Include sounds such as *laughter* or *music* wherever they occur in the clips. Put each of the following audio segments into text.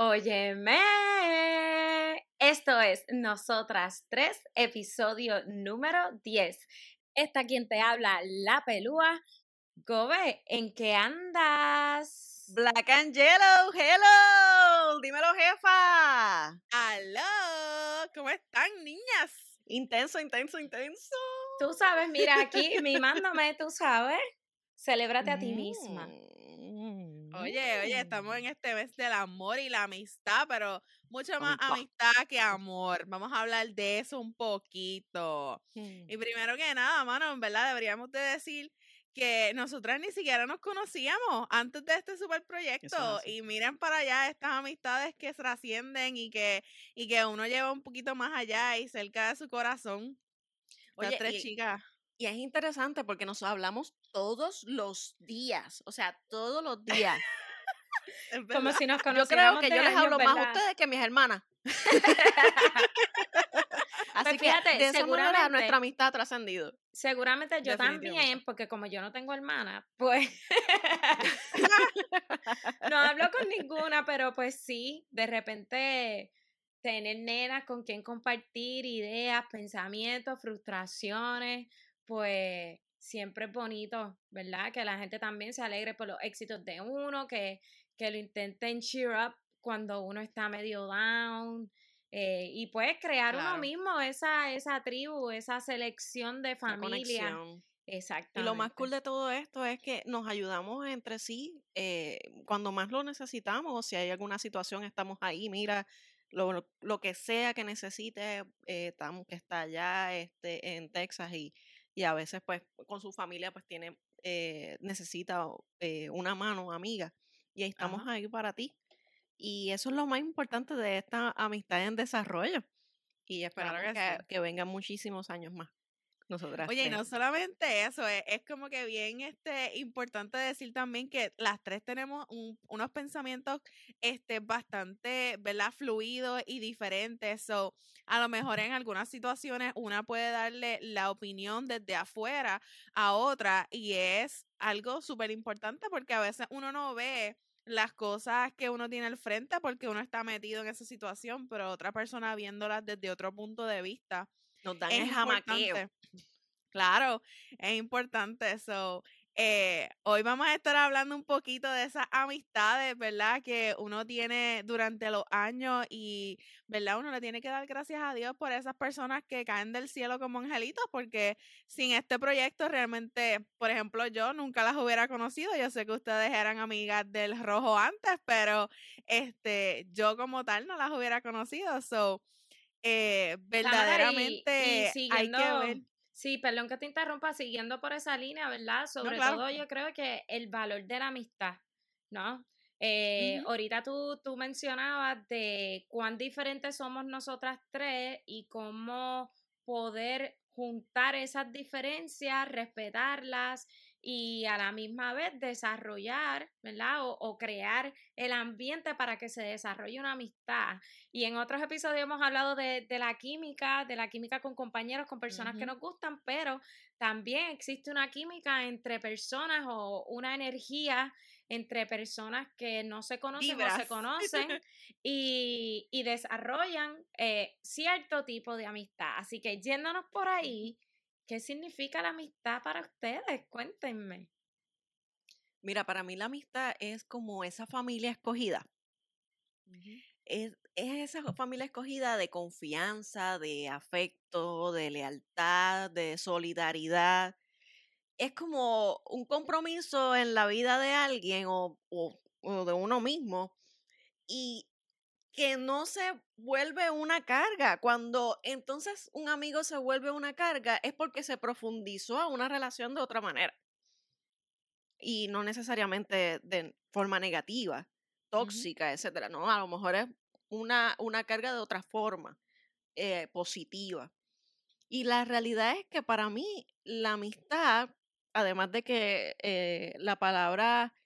Óyeme. Esto es Nosotras Tres, episodio número 10. Esta quien te habla, la pelúa. Gobe, ¿en qué andas? Black and Yellow, hello. Dímelo, jefa. ¡Aló! ¿Cómo están, niñas? Intenso, intenso, intenso. Tú sabes, mira aquí, mimándome, tú sabes. Celébrate a ti misma. Mm, Oye, oye, estamos en este mes del amor y la amistad, pero mucho más Amistad. que amor. Vamos a hablar de eso un poquito. Y primero que nada, mano, en verdad deberíamos de decir que nosotras ni siquiera nos conocíamos antes de este super proyecto y miren para allá estas amistades que trascienden y que y que uno lleva un poquito más allá y cerca de su corazón. Las Oye, tres y- chicas. Y es interesante porque nos hablamos todos los días, o sea, todos los días. *laughs* Como si nos Yo creo que yo les años, hablo más a ustedes que a mis hermanas. *laughs* Así Pues fíjate, que de esa manera nuestra amistad ha trascendido. Seguramente yo también, porque como yo no tengo hermana, pues *laughs* no hablo con ninguna, pero pues sí, de repente tener nenas con quien compartir ideas, pensamientos, frustraciones, pues siempre es bonito, ¿verdad? Que la gente también se alegre por los éxitos de uno, que, que lo intenten cheer up cuando uno está medio down. eh, y puedes crear uno mismo esa, esa tribu, esa selección de familia. Exactamente. Y lo más cool de todo esto es que nos ayudamos entre sí eh, cuando más lo necesitamos o si hay alguna situación estamos ahí, mira, lo, lo que sea que necesite, eh, Tam que está allá este, en Texas y, y a veces pues con su familia pues tiene, eh, necesita eh, una mano amiga y ahí estamos Ajá. ahí para ti. Y eso es lo más importante de esta amistad en desarrollo. Y esperamos que que, sí. que vengan muchísimos años más. Nosotras Oye, y no solamente eso, es, es como que bien este importante decir también que las tres tenemos un- unos pensamientos este bastante, ¿verdad? fluidos y diferentes. So, a lo mejor en algunas situaciones una puede darle la opinión desde afuera a otra y es algo súper importante porque a veces uno no ve las cosas que uno tiene al frente porque uno está metido en esa situación, pero otra persona viéndolas desde otro punto de vista Nos dan es el jamaqueo. Claro, es importante eso. hoy vamos a estar hablando un poquito de esas amistades, ¿verdad? Que uno tiene durante los años y, ¿verdad? Uno le tiene que dar gracias a Dios por esas personas que caen del cielo como angelitos, porque sin este proyecto realmente, por ejemplo, yo nunca las hubiera conocido. Yo sé que ustedes eran amigas del rojo antes, pero este, yo como tal no las hubiera conocido. So, eh, Tamara, y- y verdaderamente hay que ver. Sí, perdón que te interrumpa, siguiendo por esa línea, ¿verdad? Sobre claro. todo yo creo que el valor de la amistad, ¿no? Eh. Ahorita tú, tú mencionabas de cuán diferentes somos nosotras tres y cómo poder juntar esas diferencias, respetarlas y a la misma vez desarrollar, ¿verdad? O, o crear el ambiente para que se desarrolle una amistad. Y en otros episodios hemos hablado de, de la química, de la química con compañeros, con personas que nos gustan, pero también existe una química entre personas o una energía entre personas que no se conocen o se conocen *laughs* y, y desarrollan eh, cierto tipo de amistad. Así que yéndonos por ahí, ¿qué significa la amistad para ustedes? Cuéntenme. Mira, para mí la amistad es como esa familia escogida. Es, es esa familia escogida de confianza, de afecto, de lealtad, de solidaridad. Es como un compromiso en la vida de alguien o, o- o de uno mismo y que no se vuelve una carga. Cuando entonces un amigo se vuelve una carga es porque se profundizó a una relación de otra manera y no necesariamente de forma negativa, tóxica, etcétera. No, a lo mejor es una, una carga de otra forma, eh, positiva. Y la realidad es que para mí la amistad, además de que eh, la palabra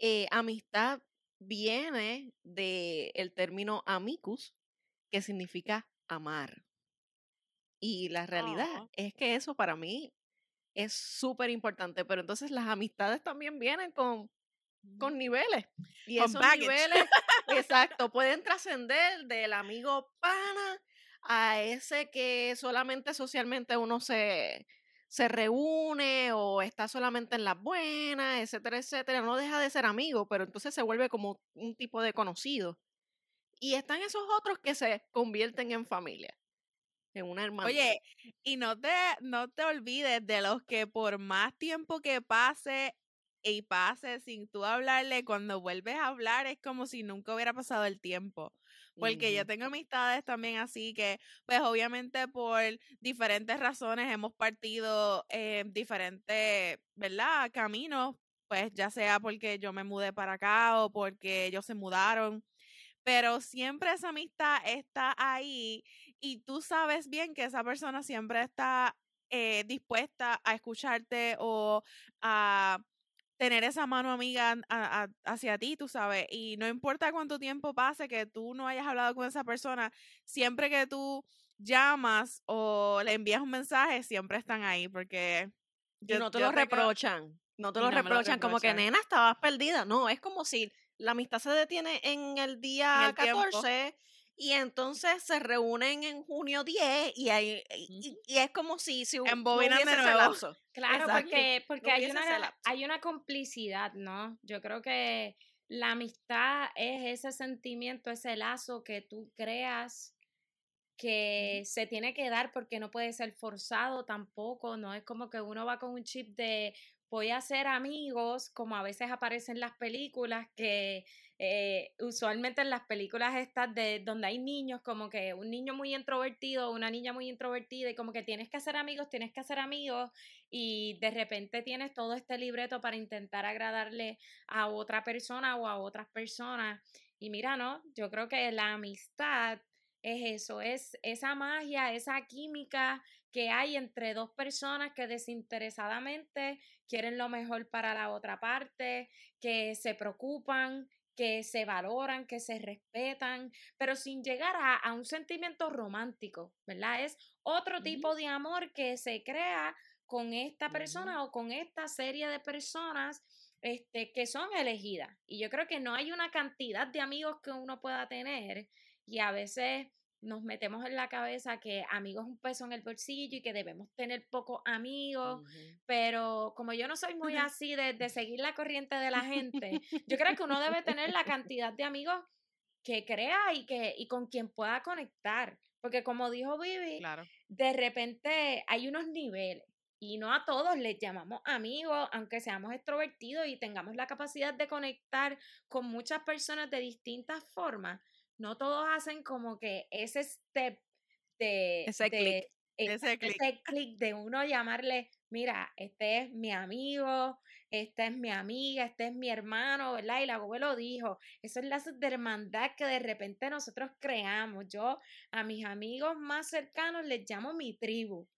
eh, amistad viene del término amicus, que significa amar. Y la realidad Oh. es que eso para mí es súper importante, pero entonces las amistades también vienen con con niveles. Y Con esos baggage. niveles, *laughs* exacto, pueden trascender del amigo pana a ese que solamente socialmente uno se, se reúne o está solamente en las buenas, etcétera, etcétera. No deja de ser amigo, pero entonces se vuelve como un tipo de conocido. Y están esos otros que se convierten en familia, en una hermandad. Oye, y no te, no te olvides de los que por más tiempo que pase y pase sin tú hablarle, cuando vuelves a hablar es como si nunca hubiera pasado el tiempo. Porque yo tengo amistades también así que, pues obviamente por diferentes razones hemos partido eh, diferentes, ¿verdad? Caminos, pues ya sea porque yo me mudé para acá o porque ellos se mudaron. Pero siempre esa amistad está ahí y tú sabes bien que esa persona siempre está eh, dispuesta a escucharte o a tener esa mano amiga an- a- a- hacia ti, tú sabes, y no importa cuánto tiempo pase que tú no hayas hablado con esa persona, siempre que tú llamas o le envías un mensaje, siempre están ahí, porque Y yo- no te yo lo reprochan. No te lo no me lo reprochan como que, nena, estabas perdida. No, es como si la amistad se detiene en el día el tiempo. 14 y entonces se reúnen en junio 10 y, ahí, y, es como si, si hu- no Embobinan de nuevo. lapso. *laughs* Claro, Exacto. porque, porque No hay, una, hay una complicidad, ¿no? Yo creo que la amistad es ese sentimiento, ese lazo que tú creas que se tiene que dar porque no puede ser forzado tampoco, no es como que uno va con un chip de voy a ser amigos, como a veces aparecen en las películas, que eh, usualmente en las películas estas de donde hay niños, como que un niño muy introvertido, una niña muy introvertida, y como que tienes que hacer amigos, tienes que hacer amigos, y de repente tienes todo este libreto para intentar agradarle a otra persona o a otras personas. Y mira, no, yo creo que la amistad es eso, es esa magia, esa química que hay entre dos personas que desinteresadamente quieren lo mejor para la otra parte, que se preocupan, que se valoran, que se respetan, pero sin llegar a, a un sentimiento romántico, ¿verdad? Es otro tipo de amor que se crea con esta persona o con esta serie de personas este, que son elegidas. Y yo creo que no hay una cantidad de amigos que uno pueda tener y a veces nos metemos en la cabeza que amigos es un peso en el bolsillo y que debemos tener pocos amigos, pero como yo no soy muy así de, de seguir la corriente de la gente, *laughs* yo creo que uno debe tener la cantidad de amigos que crea y, que, y con quien pueda conectar. Porque como dijo Vivi, Claro. de repente hay unos niveles y no a todos les llamamos amigos, aunque seamos extrovertidos y tengamos la capacidad de conectar con muchas personas de distintas formas. No todos hacen como que ese step de Ese clic. exacto, Ese clic. ese clic de uno llamarle, mira, este es mi amigo, esta es mi amiga, este es mi hermano, ¿verdad? Y la abuelo dijo, esos lazos de hermandad que de repente nosotros creamos. Yo a mis amigos más cercanos les llamo mi tribu.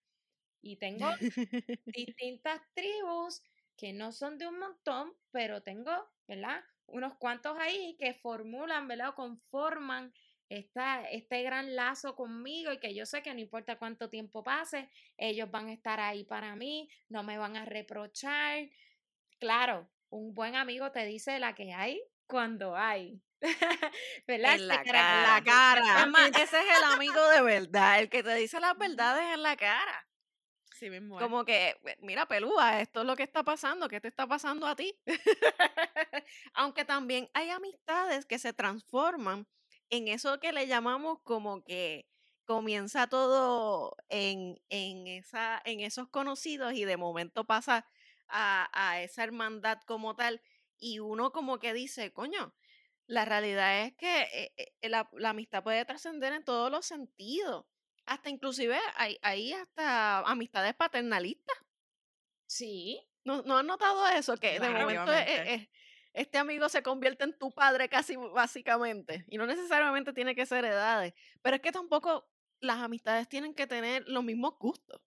Y tengo *laughs* distintas tribus que no son de un montón, pero tengo, ¿verdad? Unos cuantos ahí que formulan, ¿verdad? O conforman esta, este gran lazo conmigo y que yo sé que no importa cuánto tiempo pase, ellos van a estar ahí para mí, no me van a reprochar. Claro, un buen amigo te dice la que hay cuando hay. *laughs* ¿Verdad? En la cara. La *laughs* cara. Ese es el amigo de verdad, el que te dice las verdades en la cara. Es. Como que, "Eh, mira, pelúa, esto es lo que está pasando, ¿qué te está pasando a ti? *laughs* Aunque también hay amistades que se transforman en eso que le llamamos como que comienza todo en, en, esa, en esos conocidos y de momento pasa a, a esa hermandad como tal y uno como que dice, coño, la realidad es que eh, eh, la, la amistad puede trascender en todos los sentidos. Hasta inclusive hay, hay hasta amistades paternalistas. Sí, ¿No, ¿No has notado eso? Que de momento obviamente. eh, este amigo se convierte en tu padre casi básicamente. Y no necesariamente tiene que ser edades. Pero es que tampoco las amistades tienen que tener los mismos gustos.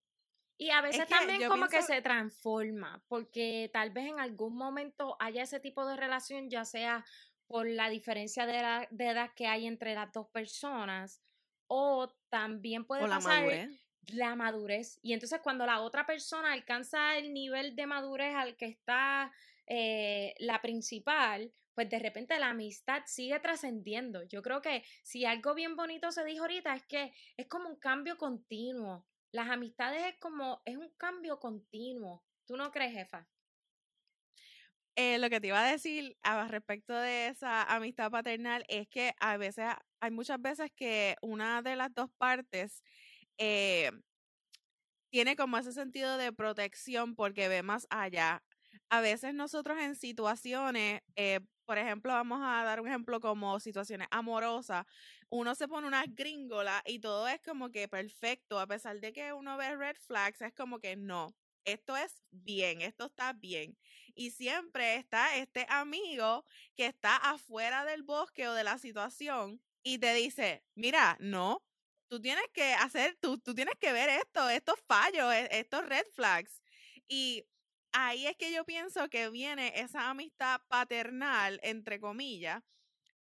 Y a veces que también como que se transforma, porque tal vez en algún momento haya ese tipo de relación, ya sea por la diferencia de, edad- de edad que hay entre las dos personas, o también puede O la pasar madurez. la madurez. Y entonces cuando la otra persona alcanza el nivel de madurez al que está eh, la principal, pues de repente la amistad sigue trascendiendo. Yo creo que si algo bien bonito se dijo ahorita es que es como un cambio continuo. Las amistades es como, es un cambio continuo. ¿Tú no crees, jefa? Eh, lo que te iba a decir a respecto de esa amistad paternal es que a veces, hay muchas veces que una de las dos partes eh, tiene como ese sentido de protección porque ve más allá. A veces nosotros en situaciones, eh, por ejemplo, vamos a dar un ejemplo como situaciones amorosas, uno se pone una gringola y todo es como que perfecto, a pesar de que uno ve red flags, es como que no, esto es bien, esto está bien. Y siempre está este amigo que está afuera del bosque o de la situación y te dice, mira, no, tú tienes que hacer, tú, tú tienes que ver esto, estos fallos, e, estos red flags. Y ahí es que yo pienso que viene esa amistad paternal, entre comillas,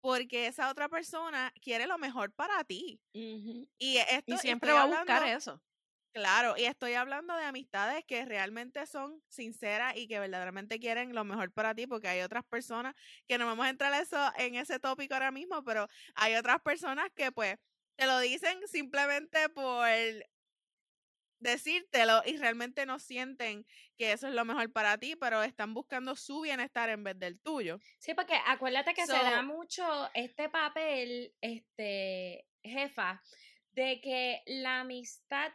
porque esa otra persona quiere lo mejor para ti. Y esto siempre va a buscar eso. Claro, y estoy hablando de amistades que realmente son sinceras y que verdaderamente quieren lo mejor para ti, porque hay otras personas que no vamos a entrar eso, en ese tópico ahora mismo, pero hay otras personas que pues te lo dicen simplemente por decírtelo y realmente no sienten que eso es lo mejor para ti, pero están buscando su bienestar en vez del tuyo. Sí, porque acuérdate que se da mucho este papel, este, jefa, de que la amistad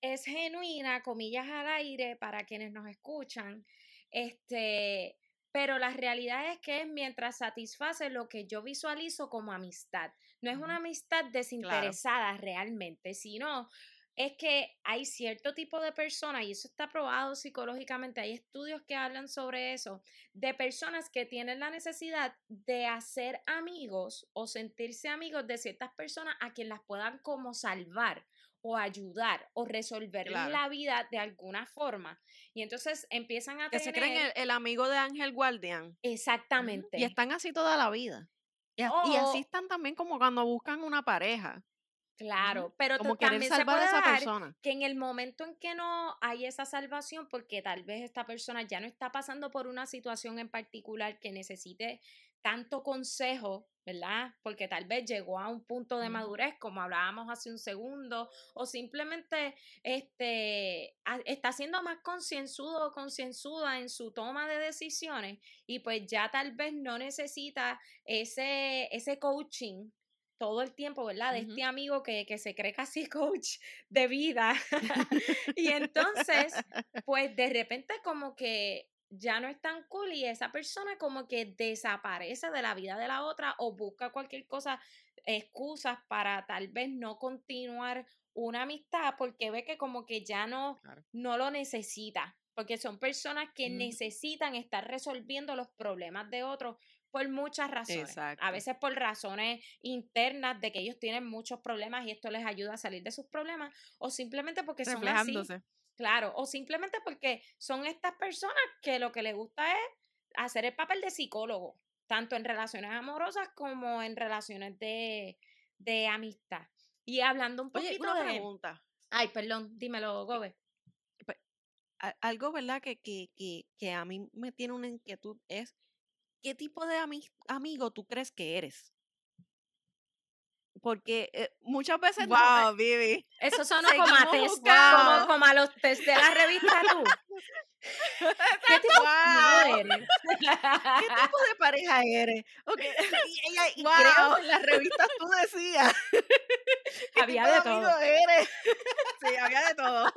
es genuina, comillas al aire, para quienes nos escuchan, este, pero la realidad es que es mientras satisface lo que yo visualizo como amistad. No es una amistad desinteresada realmente, sino es que hay cierto tipo de personas, y eso está probado psicológicamente, hay estudios que hablan sobre eso, de personas que tienen la necesidad de hacer amigos o sentirse amigos de ciertas personas a quien las puedan como salvar o ayudar o resolver la vida de alguna forma. Y entonces empiezan a que se creen el, amigo de Ángel Guardián. Exactamente. Y están así toda la vida. Y, así están también como cuando buscan una pareja. Claro, pero como también salvar se puede a esa persona. que en el momento en que no hay esa salvación, porque tal vez esta persona ya no está pasando por una situación en particular que necesite tanto consejo, ¿verdad? Porque tal vez llegó a un punto de madurez, como hablábamos hace un segundo, o simplemente este, está siendo más concienzudo o concienzuda en su toma de decisiones y pues ya tal vez no necesita ese, ese coaching todo el tiempo, ¿verdad? De este amigo que, que, se cree casi *laughs* coach de vida. *laughs* y entonces, pues de repente como que ya no es tan cool y esa persona como que desaparece de la vida de la otra o busca cualquier cosa, excusas para tal vez no continuar una amistad porque ve que como que ya no, no lo necesita, porque son personas que necesitan estar resolviendo los problemas de otros por muchas razones. A veces por razones internas de que ellos tienen muchos problemas y esto les ayuda a salir de sus problemas o simplemente porque son así. Claro, o simplemente porque son estas personas que lo que les gusta es hacer el papel de psicólogo, tanto en relaciones amorosas como en relaciones de, de amistad. Y hablando un poquito Oye, una pregunta. Ay, perdón, dímelo, Gobe. Pues, algo, ¿verdad? Que, que, que, que a mí me tiene una inquietud es, ¿qué tipo de amigo tú crees que eres? Porque eh, muchas veces wow, Vivi. Eso son como a, test, como, como, a los test de la revista tú. ¿Qué *laughs* tipo, wow. eres? ¿Qué tipo de pareja eres? Okay. Y, y, wow. creo en las revistas tú decías. *laughs* había de todo. Eres? *laughs* Sí, había de todo.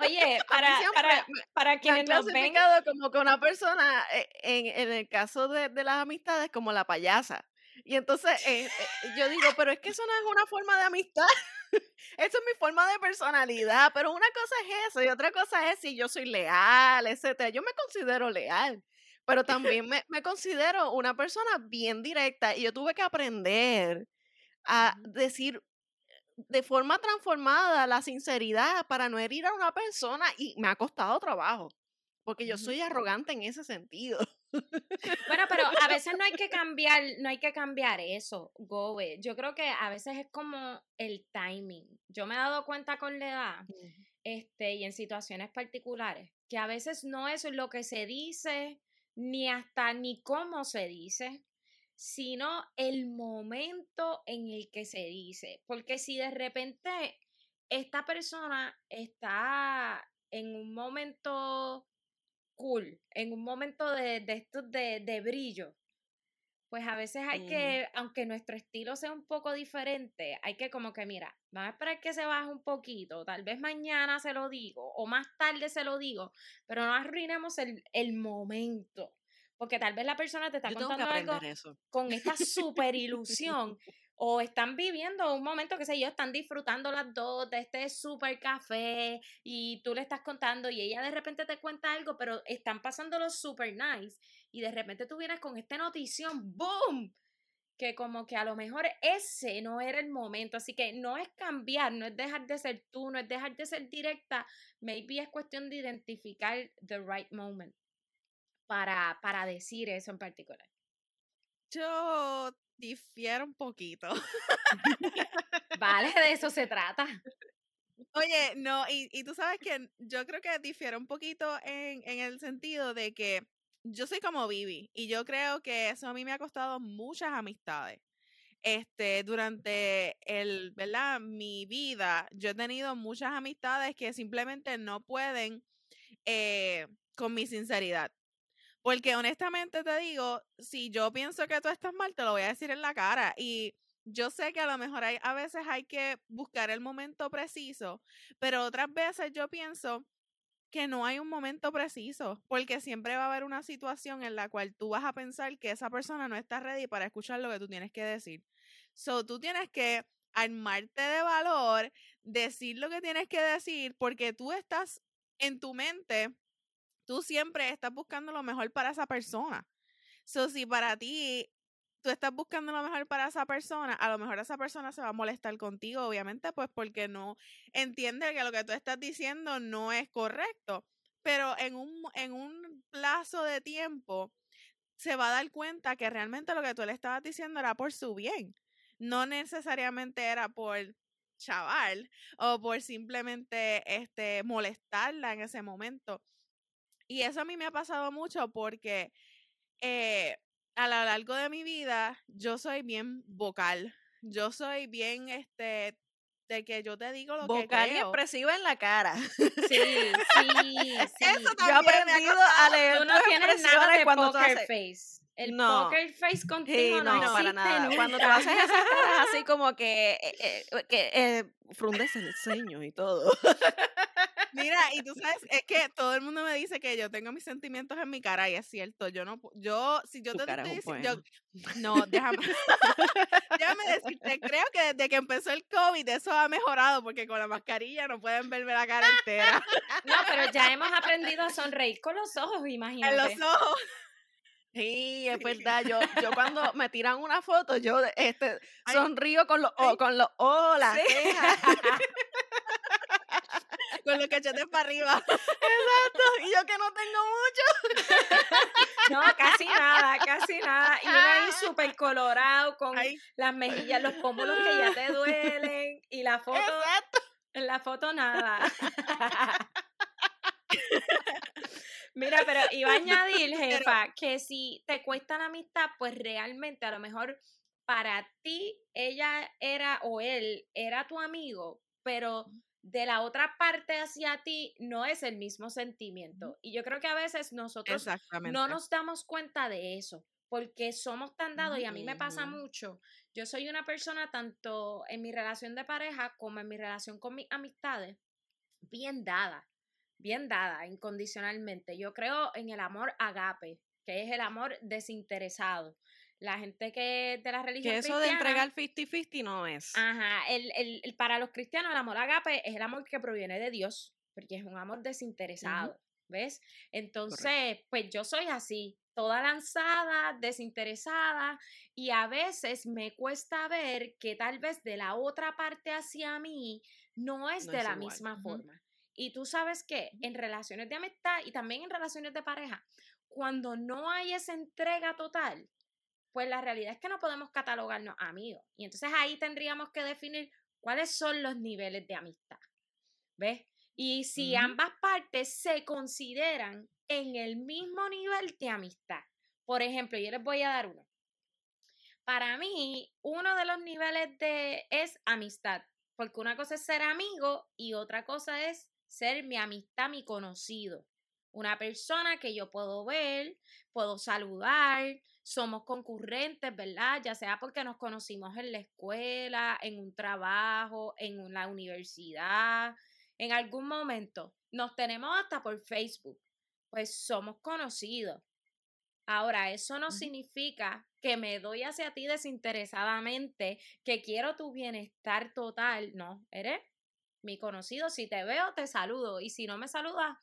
Oye, para, para, para quienes nos ven. como que una persona, eh, en, en el caso de, de las amistades, como la payasa. Y entonces eh, eh, yo digo, pero es que eso no es una forma de amistad. *laughs* eso es mi forma de personalidad. Pero una cosa es eso y otra cosa es si yo soy leal, etcétera. Yo me considero leal, pero también me, me considero una persona bien directa y yo tuve que aprender a decir de forma transformada la sinceridad para no herir a una persona y me ha costado trabajo, porque yo soy arrogante en ese sentido. Bueno, pero *laughs* a veces no hay que cambiar, no hay que cambiar eso, Gobe. Yo creo que a veces es como el timing. Yo me he dado cuenta con la edad, este, y en situaciones particulares, que a veces no es lo que se dice ni hasta ni cómo se dice, sino el momento en el que se dice. Porque si de repente esta persona está en un momento cool, en un momento de, de de, de brillo, pues a veces hay que, aunque nuestro estilo sea un poco diferente, hay que como que, mira, vamos a esperar que se baje un poquito, tal vez mañana se lo digo o más tarde se lo digo, pero no arruinemos el, el momento. Porque tal vez la persona te está contando algo con esta *laughs* super ilusión o están viviendo un momento que sé yo, están disfrutando las dos de este super café y tú le estás contando y ella de repente te cuenta algo, pero están pasándolo super nice y de repente tú vienes con esta notición, ¡boom! Que como que a lo mejor ese no era el momento, así que no es cambiar, no es dejar de ser tú, no es dejar de ser directa, maybe es cuestión de identificar the right moment para, para decir eso en particular. Yo difiere un poquito. *laughs* vale, de eso se trata. Oye, no, y, y, tú sabes que yo creo que difiere un poquito en, en el sentido de que yo soy como Vivi y yo creo que eso a mí me ha costado muchas amistades. Este, durante el, ¿verdad? Mi vida, yo he tenido muchas amistades que simplemente no pueden eh, con mi sinceridad. Porque honestamente te digo, si yo pienso que tú estás mal, te lo voy a decir en la cara. Y yo sé que a lo mejor hay, a veces hay que buscar el momento preciso, pero otras veces yo pienso que no hay un momento preciso, porque siempre va a haber una situación en la cual tú vas a pensar que esa persona no está ready para escuchar lo que tú tienes que decir. So, tú tienes que armarte de valor, decir lo que tienes que decir, porque tú estás en tu mente tú siempre estás buscando lo mejor para esa persona. So, si para ti tú estás buscando lo mejor para esa persona, a lo mejor esa persona se va a molestar contigo, obviamente, pues porque no entiende que lo que tú estás diciendo no es correcto. Pero en un, en un plazo de tiempo se va a dar cuenta que realmente lo que tú le estabas diciendo era por su bien. No necesariamente era por chaval o por simplemente este molestarla en ese momento. Y eso a mí me ha pasado mucho porque eh, a lo largo de mi vida yo soy bien vocal. Yo soy bien, este, de que yo te digo lo que creo. y expresiva en la cara. Sí, *laughs* sí, sí. Eso yo he aprendido a leer Tú no tienes nada de poker face. El poker face contigo no, no, para nada. Cuando te haces esas caras así *laughs* como que, eh, eh, que eh, frundes el ceño y todo. *laughs* Mira, y tú sabes, es que todo el mundo me dice que yo tengo mis sentimientos en mi cara y es cierto, yo no, yo, si yo te estoy diciendo, no, déjame, *laughs* déjame decirte, creo que desde que empezó el COVID eso ha mejorado porque con la mascarilla no pueden verme la cara entera. No, pero ya hemos aprendido a sonreír con los ojos, imagínate. En los ojos. Sí, es verdad. Yo, yo cuando me tiran una foto, yo este, *laughs* sonrío con los, con los ojos, las *laughs* con los cachetes para arriba. *laughs* Exacto. Y yo que no tengo mucho. No, casi nada, casi nada. Y uno ahí súper colorado con las mejillas, los pómulos que ya te duelen. Y la foto. Exacto. En la foto nada. Mira, pero *laughs* iba a añadir, jefa, que si te cuesta la amistad, pues realmente a lo mejor para ti ella era o él era tu amigo, pero de la otra parte hacia ti no es el mismo sentimiento. Y yo creo que a veces nosotros no nos damos cuenta de eso, porque somos tan dados, y a mí me pasa mucho. Yo soy una persona, tanto en mi relación de pareja como en mi relación con mis amistades, bien dada, bien dada incondicionalmente. Yo creo en el amor agape, que es el amor desinteresado la gente que de la religión que eso de entregar 50-50 no es. Ajá, el, el, para los cristianos el amor agape es el amor que proviene de Dios, porque es un amor desinteresado, ¿ves? Entonces, pues yo soy así, toda lanzada, desinteresada, y a veces me cuesta ver que tal vez de la otra parte hacia mí no es de la misma forma. Y tú sabes que en relaciones de amistad y también en relaciones de pareja, cuando no hay esa entrega total, pues la realidad es que no podemos catalogarnos amigos. Y entonces ahí tendríamos que definir cuáles son los niveles de amistad. ¿Ves? Y si ambas partes se consideran en el mismo nivel de amistad. Por ejemplo, yo les voy a dar uno. Para mí, uno de los niveles de es amistad, porque una cosa es ser amigo y otra cosa es ser mi amistad, mi conocido. Una persona que yo puedo ver, puedo saludar, somos concurrentes, ¿verdad? Ya sea porque nos conocimos en la escuela, en un trabajo, en la universidad, en algún momento. Nos tenemos hasta por Facebook. Pues somos conocidos. Ahora, eso no significa que me doy hacia ti desinteresadamente, que quiero tu bienestar total. No, eres mi conocido. Si te veo, te saludo. Y si no me saludas,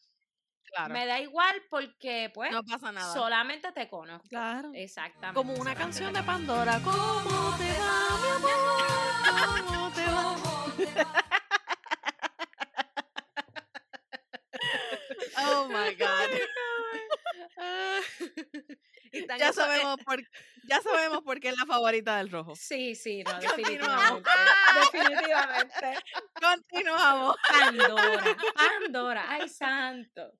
Claro. me da igual porque, pues, No pasa nada. solamente te conozco. Claro. Exactamente. Como una canción de Pandora. ¿Cómo te va, mi amor? ¿Cómo te va? *laughs* Oh my God. *laughs* *laughs* Y están ya sabemos por ya sabemos por qué es la favorita del rojo. Sí, sí, *laughs* no, definitivamente. definitivamente. Continuamos. Pandora, *laughs* Pandora, ay santo.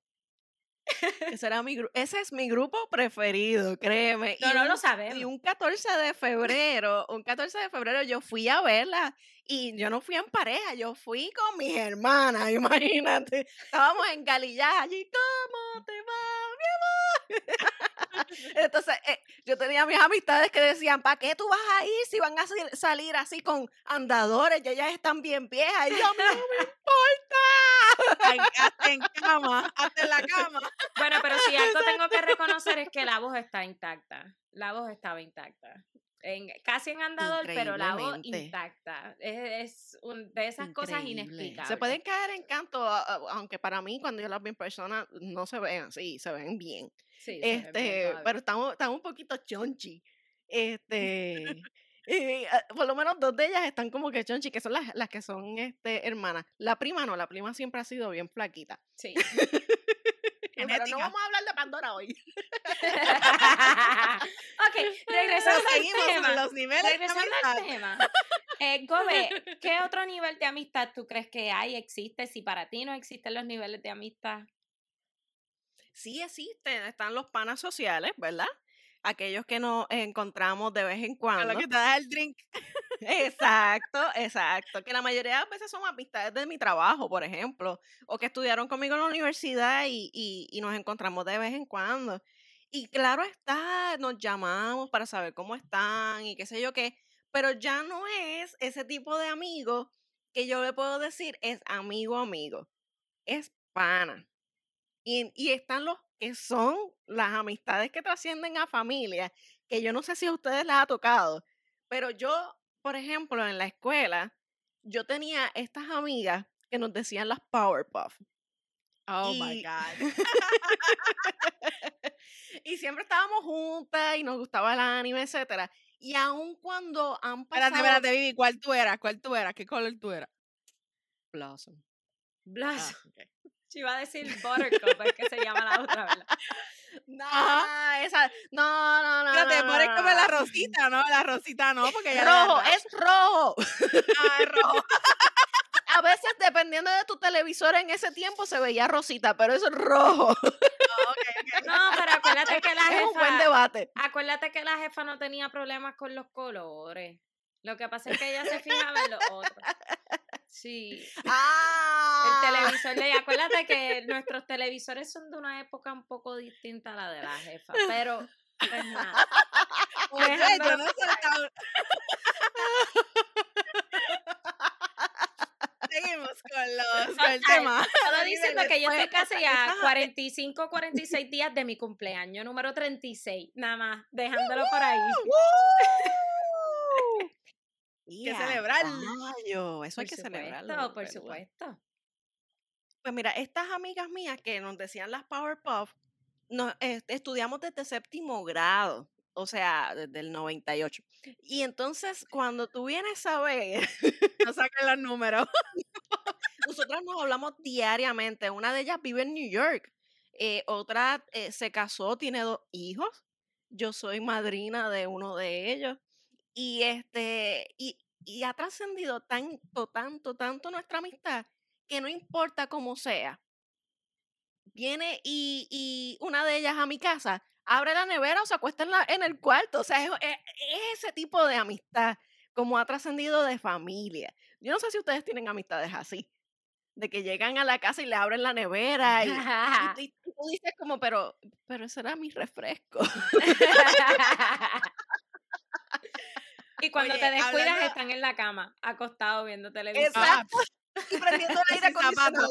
ese, era mi, ese es mi grupo preferido, créeme. No, y no un- lo sabemos. Y un 14 de febrero, un 14 de febrero yo fui a verla y yo no fui en pareja, yo fui con mis hermanas, *laughs* imagínate. Estábamos en Galillá allí, ¿cómo te va, mi amor? *laughs* Entonces, eh, yo tenía mis amistades que decían, ¿para qué tú vas a ir si van a sal- salir así con andadores? Ya ellas están bien viejas. Y yo, no me importa. En, hasta en cama, hasta en la cama. Bueno, pero si algo tengo que *laughs* reconocer es que la voz está intacta. La voz estaba intacta. En, casi en andador, pero la voz intacta. Es, es un- de esas cosas Increíble. inexplicables. Se pueden caer en canto, aunque para mí cuando yo las veo en persona no se ven así, se ven bien. Sí, se ven bien Este, pero estamos, estamos un poquito chonchi. *laughs* Este, y, ah, por lo menos dos de ellas están como que chonchi, que son las, las que son este, hermanas. La prima no, la prima siempre ha sido bien flaquita. Sí. *laughs* Pero no vamos a hablar de Pandora hoy. ok, regresando al Seguimos tema. con los niveles de Regresando al tema. Eh, Gobe, *laughs* ¿qué otro nivel de amistad tú crees que hay, existe? Si para ti no existen los niveles de amistad. Sí existen, están los panas sociales, ¿verdad? Aquellos que nos encontramos de vez en A cuando. lo que te das el drink. Exacto, exacto. Que la mayoría de las veces son amistades de mi trabajo, por ejemplo, o que estudiaron conmigo en la universidad y, y, nos encontramos de vez en cuando. Y claro está, nos llamamos para saber cómo están y qué sé yo qué, pero ya no es ese tipo de amigo que yo le puedo decir es amigo, amigo, es pana. Y, y están los que son las amistades que trascienden a familia, que yo no sé si a ustedes les ha tocado, pero yo, por ejemplo, en la escuela, yo tenía estas amigas que nos decían las Powerpuff. Oh my Y- God. *laughs* y siempre estábamos juntas y nos gustaba el anime, etcétera. Y aun cuando han pasado... Espérate, espérate, Vivi, ¿cuál tú eras? ¿Cuál tú eras? ¿Qué color tú eras? Blossom. Ah, ok. *laughs* Yo iba a decir Buttercup, es que se llama la otra, ¿verdad? No, Ajá. esa, no, no, no. No, por no, como la rosita, ¿no? La rosita no, porque ya Rojo, es rojo. Ah, es rojo. *laughs* A veces, dependiendo de tu televisor en ese tiempo, se veía rosita, pero es rojo. Ah. *laughs* No, pero acuérdate que la Es un buen jefa, debate. acuérdate que la jefa no tenía problemas con los colores. Lo que pasa es que ella se fijaba en los otros. Sí. *laughs* Ah. El televisor de ella. Acuérdate que nuestros televisores son de una época un poco distinta a la de la jefa. Pero, pues nada. *laughs* Oye, yo no cabrón. *laughs* Seguimos con, los, con el tema. Los diciendo que yo estoy Pues, casi a ajá, 45, 46 días de mi cumpleaños, número 36. Nada más, dejándolo por ahí. Que ¡Ya, celebrar. rayo! Eso hay que celebrarlo. por supuesto. Pues mira, estas amigas mías que nos decían las Powerpuff, nos, eh, estudiamos desde séptimo grado, o sea, desde el 98. Y entonces, cuando tú vienes a ver, *laughs* No saquen los números. nosotras nos hablamos diariamente. Una de ellas vive en New York, eh, otra eh, se casó, tiene dos hijos. Yo soy madrina de uno de ellos. Y este, y, y ha trascendido tanto, tanto, tanto nuestra amistad que no importa cómo sea, viene y, y una de ellas a mi casa, abre la nevera o se acuesta en, la, en el cuarto. O sea, es, ese tipo de amistad como ha trascendido de familia. Yo no sé si ustedes tienen amistades así, de que llegan a la casa y le abren la nevera y, y, *laughs* tú dices como, pero, pero ese era mi refresco. *laughs* *laughs* y cuando te descuidas están en la cama, acostados viendo televisión. Exacto. Y prendiendo el *laughs* aire acondicionado.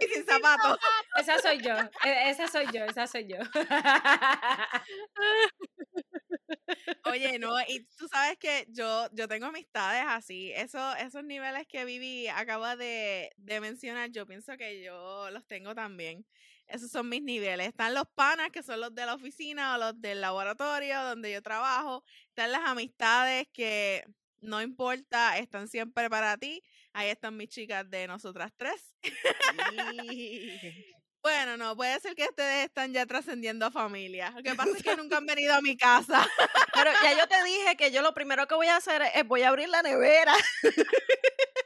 Y sin zapatos. *laughs* Esa soy yo, e, esa soy yo, esa soy yo. *laughs* Oye, no, y tú sabes que yo, yo tengo amistades así, Eso, esos niveles que Vivi acaba de, de mencionar, yo pienso que yo los tengo también. Esos son mis niveles. Están los panas, que son los de la oficina o los del laboratorio donde yo trabajo. Están las amistades que no importa, están siempre para ti. Ahí están mis chicas de nosotras tres. *laughs* Bueno, no, puede ser que ustedes están ya trascendiendo a familia. Lo que pasa es que nunca han *laughs* venido a mi casa. Pero ya yo te dije que yo lo primero que voy a hacer es voy a abrir la nevera.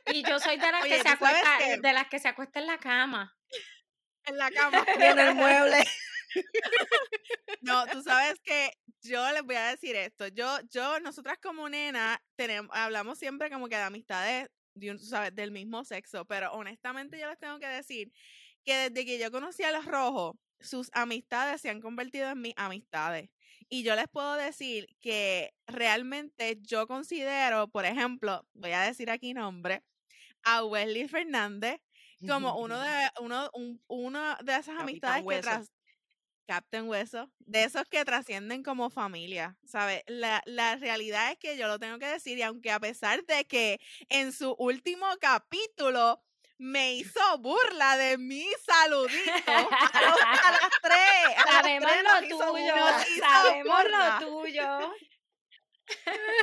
Y yo soy de las que se acuesta, de las que se acuesta en la cama. En la cama. *laughs* Y en el mueble. *laughs* No, tú sabes que yo les voy a decir esto. Yo, yo, nosotras como nena, tenemos, hablamos siempre como que de amistades sabes, del mismo sexo, pero honestamente yo les tengo que decir que desde que yo conocí a los rojos, sus amistades se han convertido en mis amistades. Y yo les puedo decir que realmente yo considero, por ejemplo, voy a decir aquí nombre, a Wesley Fernández como uno de, uno, uno de esas amistades que tras, Captain Hueso, de esos que trascienden como familia, ¿sabes? La, la, realidad es que yo lo tengo que decir, y aunque a pesar de que en su último capítulo me *laughs* hizo burla de mi saludito *laughs* a, las tres. sabemos lo tuyo, sabemos lo tuyo.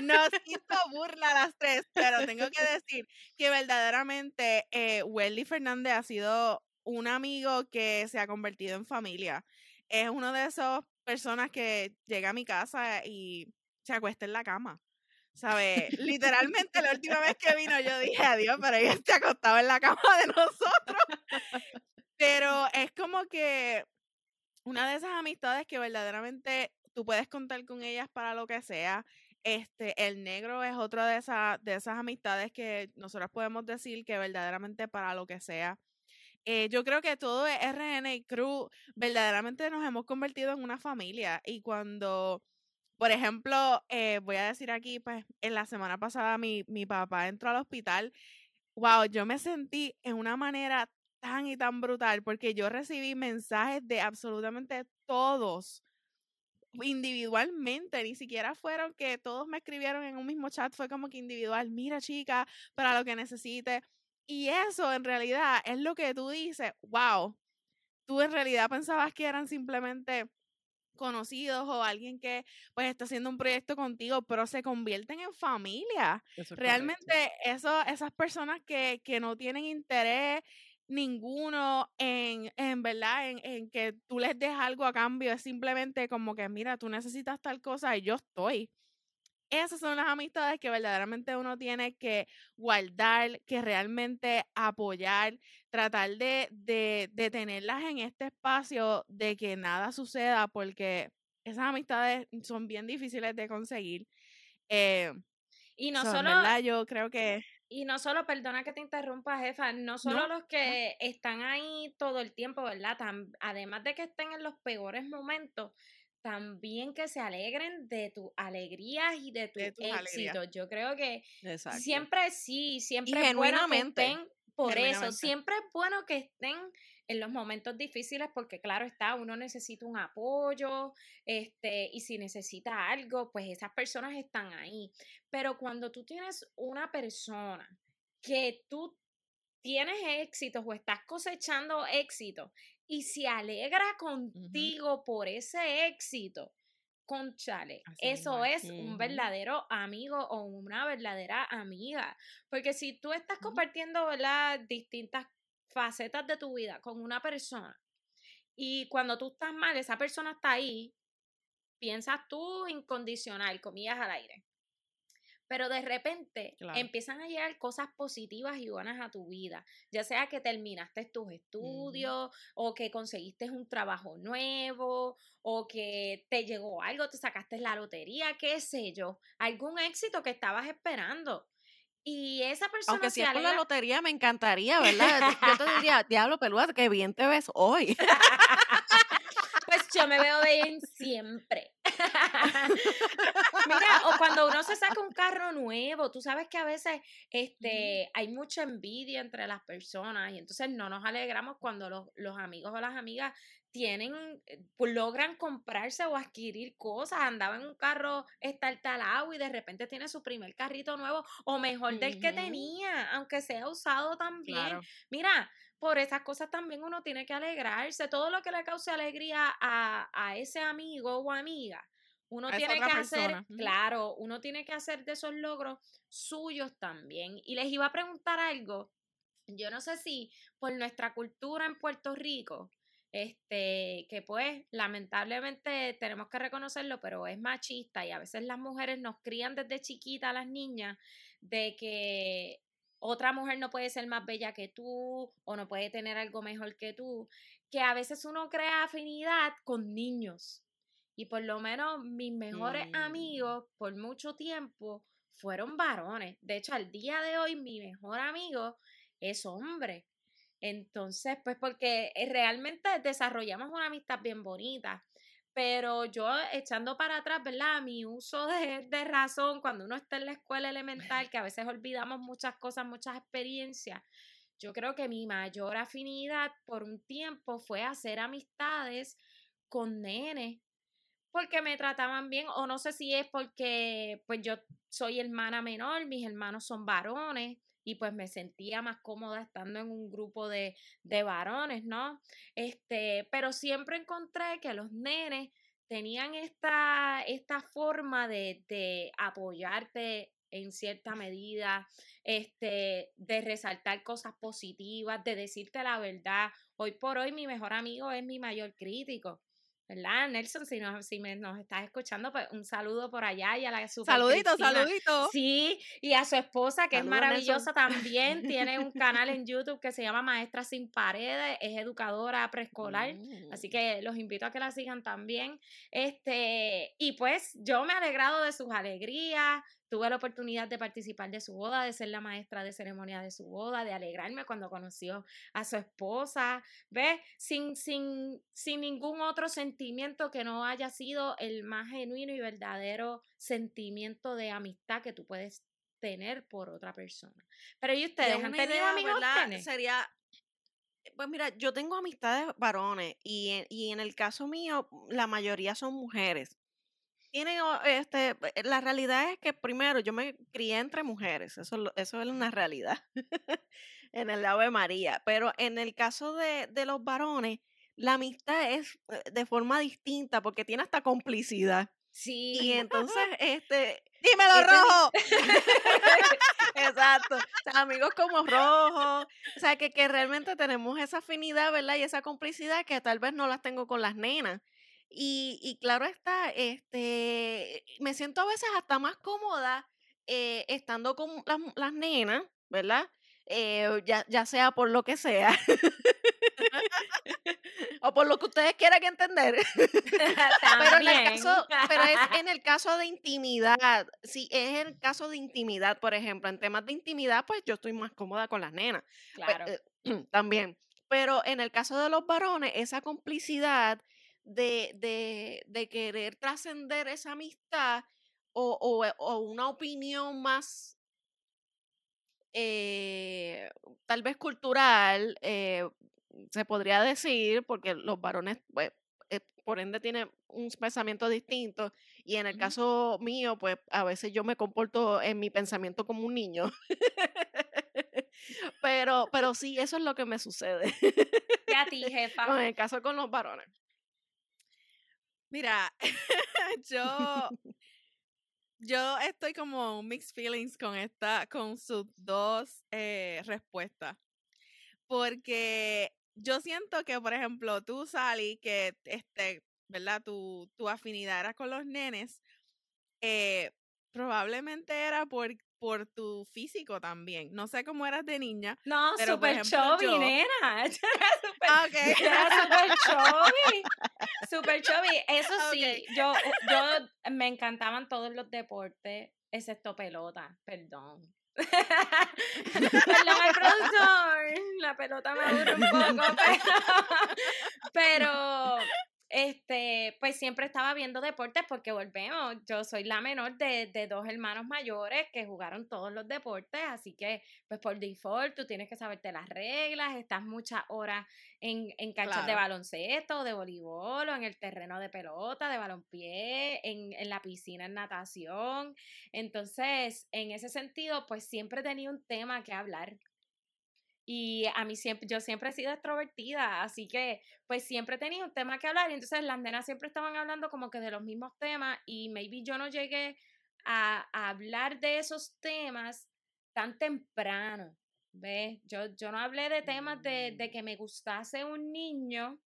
Nos hizo burla las tres, pero tengo que decir que verdaderamente eh, Welly Fernández ha sido un amigo que se ha convertido en familia es uno de esas personas que llega a mi casa y se acuesta en la cama. ¿Sabes? Literalmente la última vez que vino yo dije adiós, pero ella se acostaba en la cama de nosotros. Pero es como que una de esas amistades que verdaderamente tú puedes contar con ellas para lo que sea. Este, el negro es otra de esas, de esas amistades que nosotros podemos decir que verdaderamente para lo que sea. Eh, yo creo que todo RN y Crew verdaderamente nos hemos convertido en una familia y cuando, por ejemplo, eh, voy a decir aquí, pues en la semana pasada mi, mi papá entró al hospital, wow, yo me sentí en una manera tan y tan brutal porque yo recibí mensajes de absolutamente todos individualmente, ni siquiera fueron que todos me escribieron en un mismo chat, fue como que individual, mira chica, para lo que necesite, y eso en realidad es lo que tú dices, wow, tú en realidad pensabas que eran simplemente conocidos o alguien que pues está haciendo un proyecto contigo, pero se convierten en familia. Realmente eso, esas personas que, que, no tienen interés ninguno en, en verdad, en, en, que tú les des algo a cambio, es simplemente como que, mira, tú necesitas tal cosa y yo estoy esas son las amistades que verdaderamente uno tiene que guardar, que realmente apoyar, tratar de, de, tenerlas en este espacio de que nada suceda, porque esas amistades son bien difíciles de conseguir. Eh, y no solo. Yo creo que. Y no solo, perdona que te interrumpa, jefa, no solo los que están ahí todo el tiempo, ¿verdad? además de que estén en los peores momentos, también que se alegren de tus alegrías y de tu éxito. Yo creo que siempre sí, siempre es bueno que estén por eso, siempre es bueno que estén en los momentos difíciles porque claro está, uno necesita un apoyo, este, y si necesita algo, pues esas personas están ahí. Pero cuando tú tienes una persona que tú tienes éxitos o estás cosechando éxito y se alegra contigo por ese éxito, conchale, eso es un verdadero amigo o una verdadera amiga. Porque si tú estás compartiendo distintas facetas de tu vida con una persona y cuando tú estás mal, esa persona está ahí, piensas tú incondicional, comillas al aire. pero de repente empiezan a llegar cosas positivas y buenas a tu vida, ya sea que terminaste tus estudios o que conseguiste un trabajo nuevo o que te llegó algo, te sacaste la lotería, qué sé yo, algún éxito que estabas esperando. Y esa persona. Aunque si es por la lotería, me encantaría, ¿verdad? Yo te *laughs* diría, diablo peluda, qué bien te ves hoy. *laughs* pues yo me veo bien siempre. Mira, *laughs* o cuando uno se saca un carro nuevo, tú sabes que a veces este, hay mucha envidia entre las personas y entonces no nos alegramos cuando los, los amigos o las amigas tienen, eh, pues logran comprarse o adquirir cosas. Andaba en un carro estartalado y de repente tiene su primer carrito nuevo o mejor del que tenía, aunque sea usado también. Mira, por esas cosas también uno tiene que alegrarse. Todo lo que le cause alegría a, a ese amigo o amiga, uno tiene que hacer, claro, uno tiene que hacer de esos logros suyos también. Y les iba a preguntar algo. Yo no sé si por nuestra cultura en Puerto Rico, este, que pues lamentablemente tenemos que reconocerlo, pero es machista y a veces las mujeres nos crían desde chiquita a las niñas de que otra mujer no puede ser más bella que tú o no puede tener algo mejor que tú, que a veces uno crea afinidad con niños. Y por lo menos mis mejores mm. amigos por mucho tiempo fueron varones. De hecho, al día de hoy mi mejor amigo es hombre. Entonces, pues porque eh, realmente desarrollamos una amistad bien bonita. Pero yo echando para atrás, ¿verdad? Mi uso de, de, razón cuando uno está en la escuela elemental, que a veces olvidamos muchas cosas, muchas experiencias. Yo creo que mi mayor afinidad por un tiempo fue hacer amistades con nenes porque me trataban bien o no sé si es porque pues yo soy hermana menor, mis hermanos son varones y pues me sentía más cómoda estando en un grupo de, de varones, ¿no? Este, pero siempre encontré que los nenes tenían esta, esta forma de, de apoyarte en cierta medida, este, de resaltar cosas positivas, de decirte la verdad. Hoy por hoy mi mejor amigo es mi mayor crítico. ¿Verdad? Nelson, si, nos, si me, nos estás escuchando, pues un saludo por allá y a la super Saludito, saludito. Sí, y a su esposa, que es maravillosa también, *laughs* tiene un canal en YouTube que se llama Maestra Sin Paredes, es educadora preescolar, así mm. que los invito a que la sigan también. Este, y pues yo me he alegrado de sus alegrías, Tuve la oportunidad de participar de su boda, de ser la maestra de ceremonia de su boda, de alegrarme cuando conoció a su esposa, ¿ves? Sin, sin, sin ningún otro sentimiento que no haya sido el más genuino y verdadero sentimiento de amistad que tú puedes tener por otra persona. Pero ¿y ustedes han tenido amigos? Sería pues mira, yo tengo amistades varones y y en el caso mío, la mayoría son mujeres tienen, este, eh, la realidad es que primero yo me crié entre mujeres, eso, eso es una realidad *laughs* en el lado de María, pero en el caso de, de los varones, la amistad es eh, de forma distinta porque tiene hasta complicidad. Sí. Y entonces, *laughs* este. ¡Dímelo, este rojo! *laughs* Exacto. amigos como rojo. O sea, que, que realmente tenemos esa afinidad, ¿verdad? Y esa complicidad que tal vez no las tengo con las nenas. Y, y claro está, este, me siento a veces hasta más cómoda eh, estando con las, las nenas, ¿verdad? Eh, ya, ya sea por lo que sea. *laughs* o por lo que ustedes quieran entender. *laughs* *laughs* pero, en el caso, pero es en el caso de intimidad. Si es el caso de intimidad, por ejemplo, en temas de intimidad, pues yo estoy más cómoda con las nenas. Pues, claro. Eh, *clears throat* también. Pero en el caso de los varones, esa complicidad de, de, de querer trascender esa amistad o, o, eh, o, una opinión más eh, tal vez cultural, eh, se podría decir, porque los varones, pues, por ende, tienen un pensamiento distinto. Y en el caso mío, pues a veces yo me comporto en mi pensamiento como un niño. *laughs* pero, pero sí, eso es lo que me sucede. ¿Qué a ti, jefa? *laughs* en el caso con los varones. Mira, *laughs* yo, *laughs* yo estoy como mixed feelings con esta, con sus dos eh, respuestas. Porque yo siento que, por ejemplo, tú, Sally, que este, ¿verdad? Tu, tu afinidad era con los nenes. Eh, probablemente era por, por tu físico también. No sé cómo eras de niña. No, pero, por super ejemplo, chubby, yo- nena. *laughs* Super, ok. yo era super chubby. Super chubby. Eso *laughs* sí, yo, yo me encantaban todos los deportes, excepto pelota, perdón. *laughs* Perdón al productor, la pelota me aburre un poco, pero, pero este, pues siempre estaba viendo deportes porque volvemos, yo soy la menor de, de dos hermanos mayores que jugaron todos los deportes, así que pues por default tú tienes que saberte las reglas, estás muchas horas en, en canchas de baloncesto, de voleibol, o en el terreno de pelota, de balompié, en, en la piscina en natación. Entonces, en ese sentido, pues siempre tenía un tema que hablar. Y a mí siempre, yo siempre he sido extrovertida, así que pues siempre tenía un tema que hablar y entonces las nenas siempre estaban hablando como que de los mismos temas y maybe yo no llegué a, a hablar de esos temas tan temprano, ¿ves? Yo, yo no hablé de temas de, de que me gustase un niño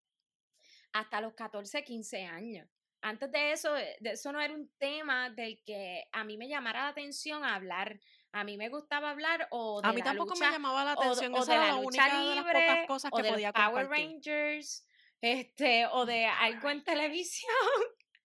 hasta los 14, 15 años. Antes de eso, eh, de eso no era un tema del que a mí me llamara la atención hablar. A mí me gustaba hablar o de A mí la tampoco lucha, me llamaba la atención. o Esa de era la la lucha única de las pocas libre, cosas o que de podía Power compartir. Rangers, este, o de algo en televisión,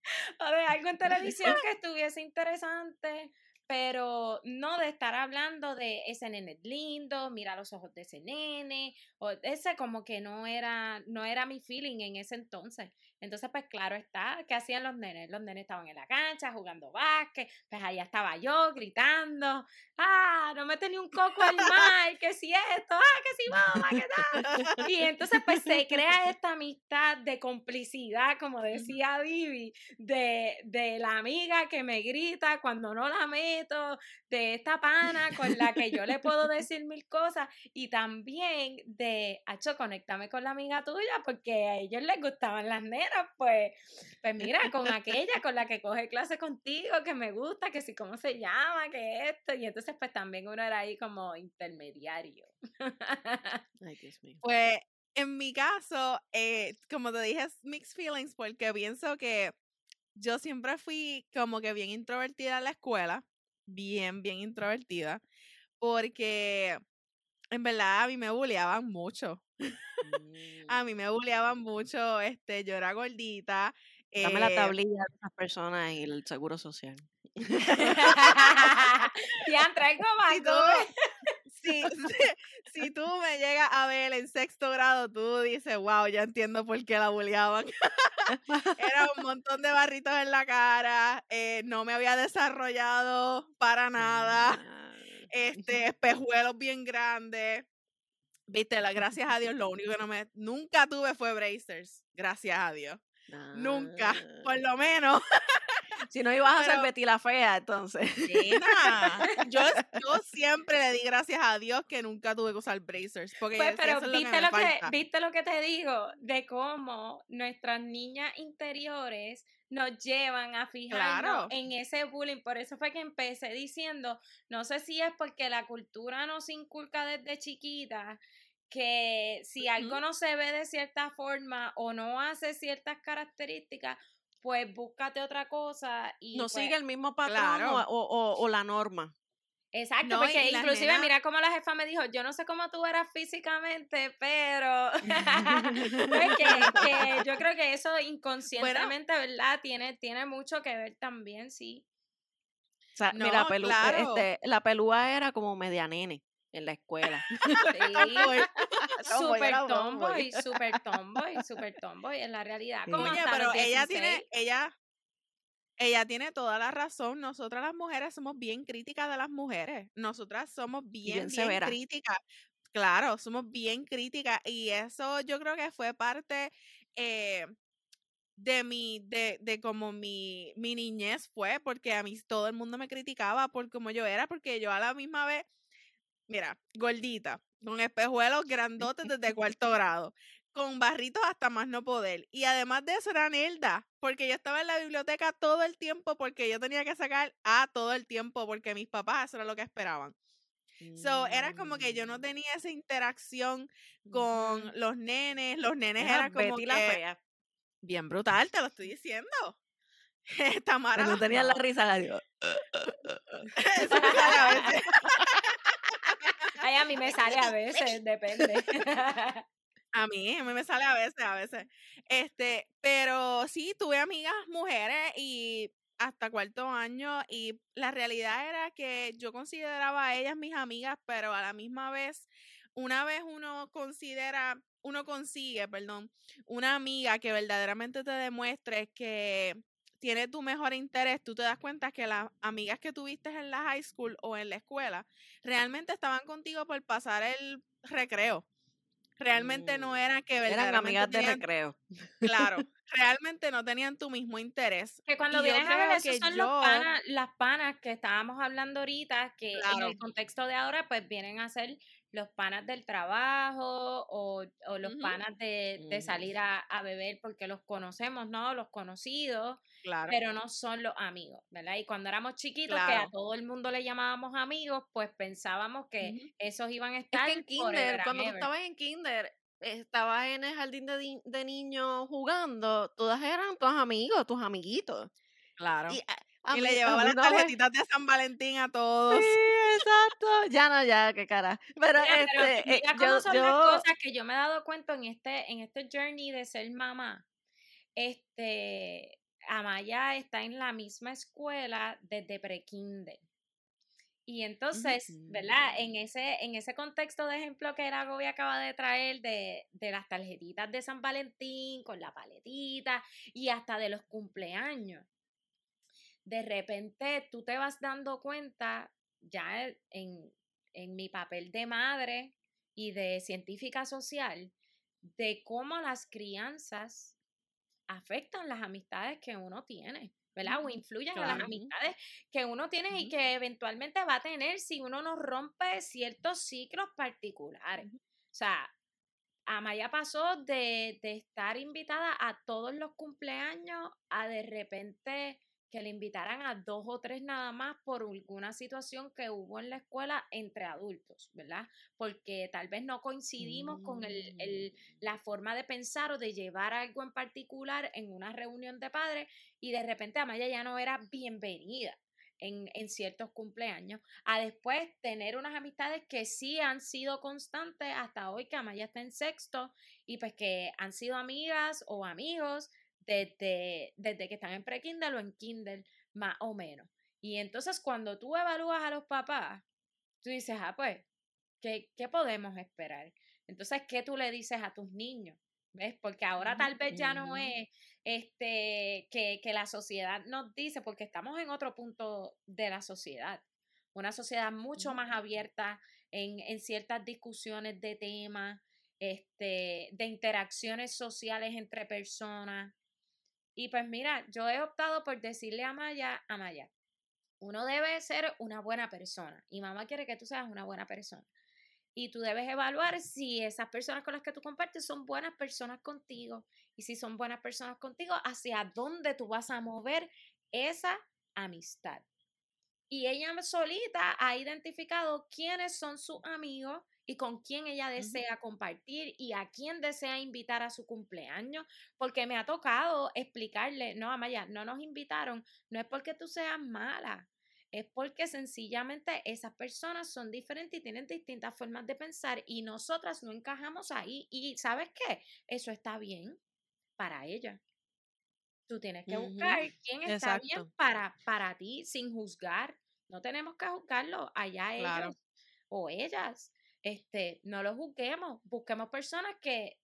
*laughs* o de algo en televisión que *laughs* estuviese interesante, pero no de estar hablando de ese nene lindo, mira los ojos de ese nene, o ese como que no era, no era mi feeling en ese entonces. Entonces, pues claro está, ¿qué hacían los nenes? Los nenes estaban en la cancha jugando básquet, pues allá estaba yo gritando, ah, no me tenía un coco al mar, que si esto, ah, que si mamá, ¿qué tal? Y entonces pues se crea esta amistad de complicidad, como *laughs* decía Vivi, de, de la amiga que me grita cuando no la meto, de esta pana con la que yo le puedo decir mil cosas y también de, Acho, conéctame con la amiga tuya porque a ellos les gustaban las nenas, pues, pues mira, con aquella con la que coge clase contigo, que me gusta, que sí, cómo se llama, que esto, y entonces pues también uno era ahí como intermediario. *laughs* Ay, Dios mío. Pues en mi caso, eh, como te dije, es mixed feelings porque pienso que yo siempre fui como que bien introvertida en la escuela, bien, bien introvertida, porque en verdad a mí me bulleaban mucho. *laughs* A Mm. mí me bulleaban mucho, este, yo era gordita. Dame la eh, tablilla de esas personas y el seguro social. ya traigo más. si, *laughs* *laughs* si, si tú me llegas a ver en sexto grado, tú dices, wow, ya entiendo por qué la bulleaban. Era un montón de barritos en la cara, eh, no me había desarrollado para nada, Ah, este, espejuelos bien grandes. Viste, la, gracias a Dios, lo único que no me, nunca tuve fue bracers, gracias a Dios. Nunca, por ah. lo menos. *laughs* Si no ibas a ser Betty la fea, entonces. Nena, yo, yo *laughs* siempre le di gracias a Dios que nunca tuve que usar bracers. Porque Pues, pero eso es lo que viste lo que, viste lo que te digo, de cómo nuestras niñas interiores nos llevan a fijarnos Claro. en ese bullying. Por eso fue que empecé diciendo, no sé si es porque la cultura nos inculca desde chiquita que si algo no se ve de cierta forma o no hace ciertas características, pues búscate otra cosa y No pues, sigue el mismo patrón claro. o, o- o- o la norma. Exacto, No, porque inclusive nenas- mira cómo la jefa me dijo, yo no sé cómo tú eras físicamente, pero *laughs* pues que, yo creo que eso inconscientemente, ¿verdad? Tiene, tiene mucho que ver también, sí. O sea, mira, pelu- eh, claro. este, la pelúa era como media nene en la escuela. *laughs* Sí, super *laughs* tomboy, super tomboy, super tomboy, en la realidad. Como Oye, pero ella 16. tiene, ella, ella tiene toda la razón. Nosotras las mujeres somos bien críticas de las mujeres. Nosotras somos bien, bien críticas. Claro, somos bien críticas. Y eso yo creo que fue parte eh, de mi, de, de como mi, mi niñez fue, porque a mí todo el mundo me criticaba por como yo era, porque yo a la misma vez, mira, gordita, con espejuelos *laughs* grandotes desde cuarto grado, con barritos hasta más no poder. Y además de eso era nerda, porque yo estaba en la biblioteca todo el tiempo, porque yo tenía que sacar A todo el tiempo, porque mis papás eso era lo que esperaban. So, era como que yo no tenía esa interacción con los nenes, los nenes Era era como Betty la que fea. bien brutal, te lo estoy diciendo. *laughs* Tamara. Cuando tenía la risa, la digo. *laughs* Eso me sale a veces. *laughs* Ay, a mí me sale a veces, depende. A mí, a mí me sale a veces, a veces. Este, pero sí, tuve amigas mujeres y hasta cuarto año y la realidad era que yo consideraba a ellas mis amigas, pero a la misma vez, una vez uno considera, uno consigue, perdón, una amiga que verdaderamente te demuestre que tiene tu mejor interés, tú te das cuenta que las amigas que tuviste en la high school o en la escuela realmente estaban contigo por pasar el recreo. Realmente no Mm, eran que Eran amigas de recreo. *laughs* claro, realmente no tenían tu mismo interés. Que cuando vienes a ver, esos que son yo, los panas, las panas que estábamos hablando ahorita, que en el contexto de ahora, pues vienen a ser los panas del trabajo o, o los ujú, panas de, de salir a, a beber porque los conocemos, ¿no? Los conocidos, claro, pero no son los amigos, ¿verdad? Y cuando éramos chiquitos, que a todo el mundo le llamábamos amigos, pues pensábamos que esos iban a Es estar que en kinder, and cuando tú estabas en kinder, estabas en el jardín de, de niños jugando, todas eran tus amigos, tus amiguitos. Claro. Y a, a Y le mí, a llevaba las vez, tarjetitas de San Valentín a sí, todos. exacto, ya no, ya, qué cara. Pero Mira, pero este, eh, yo, son las yo, cosas que yo me he dado cuenta en este, en este journey de ser mamá. Este, Amaya está en la misma escuela desde pre-kinder. Y entonces, ¿verdad? ujú, En ese, en ese contexto de ejemplo que la Gobi acaba de traer de, de las tarjetitas de San Valentín con la paletita y hasta de los cumpleaños, de repente tú te vas dando cuenta ya en, en mi papel de madre y de científica social de cómo las crianzas afectan las amistades que uno tiene, ¿verdad? O influyen en las Claro. amistades que uno tiene y que eventualmente va a tener si uno no rompe ciertos ciclos particulares. O sea, Amaya pasó de, de estar invitada a todos los cumpleaños a de repente que le invitaran a dos o tres nada más por alguna situación que hubo en la escuela entre adultos, ¿verdad? Porque tal vez no coincidimos con el, el- Mm. la forma de pensar o de llevar algo en particular en una reunión de padres y de repente Amaya ya no era bienvenida. En, en ciertos cumpleaños, a después tener unas amistades que sí han sido constantes hasta hoy, que Amaya está en sexto, y pues que han sido amigas o amigos desde, desde que están en pre-Kindle o en Kindle, más o menos. Y entonces cuando tú evalúas a los papás, tú dices, ah, pues, ¿qué, qué podemos esperar? Entonces, ¿qué tú le dices a tus niños? ¿Ves? Porque ahora Ujú, tal vez ya no es este que, que la sociedad nos dice, porque estamos en otro punto de la sociedad. Una sociedad mucho más abierta en, en ciertas discusiones de temas, este, de interacciones sociales entre personas. Y pues mira, yo he optado por decirle a Maya, a Maya, uno debe ser una buena persona y mamá quiere que tú seas una buena persona. Y tú debes evaluar si esas personas con las que tú compartes son buenas personas contigo. Y si son buenas personas contigo, hacia dónde tú vas a mover esa amistad. Y ella solita ha identificado quiénes son sus amigos y con quién ella desea compartir y a quién desea invitar a su cumpleaños, porque me ha tocado explicarle, no, Amaya, no nos invitaron, no es porque tú seas mala, es porque sencillamente esas personas son diferentes y tienen distintas formas de pensar y nosotras no encajamos ahí. Y ¿sabes qué? Eso está bien para ella. Tú tienes que buscar quién está bien para, para ti sin juzgar. No tenemos que juzgarlo allá Claro. ellos o ellas. Este, no lo juzguemos, busquemos personas que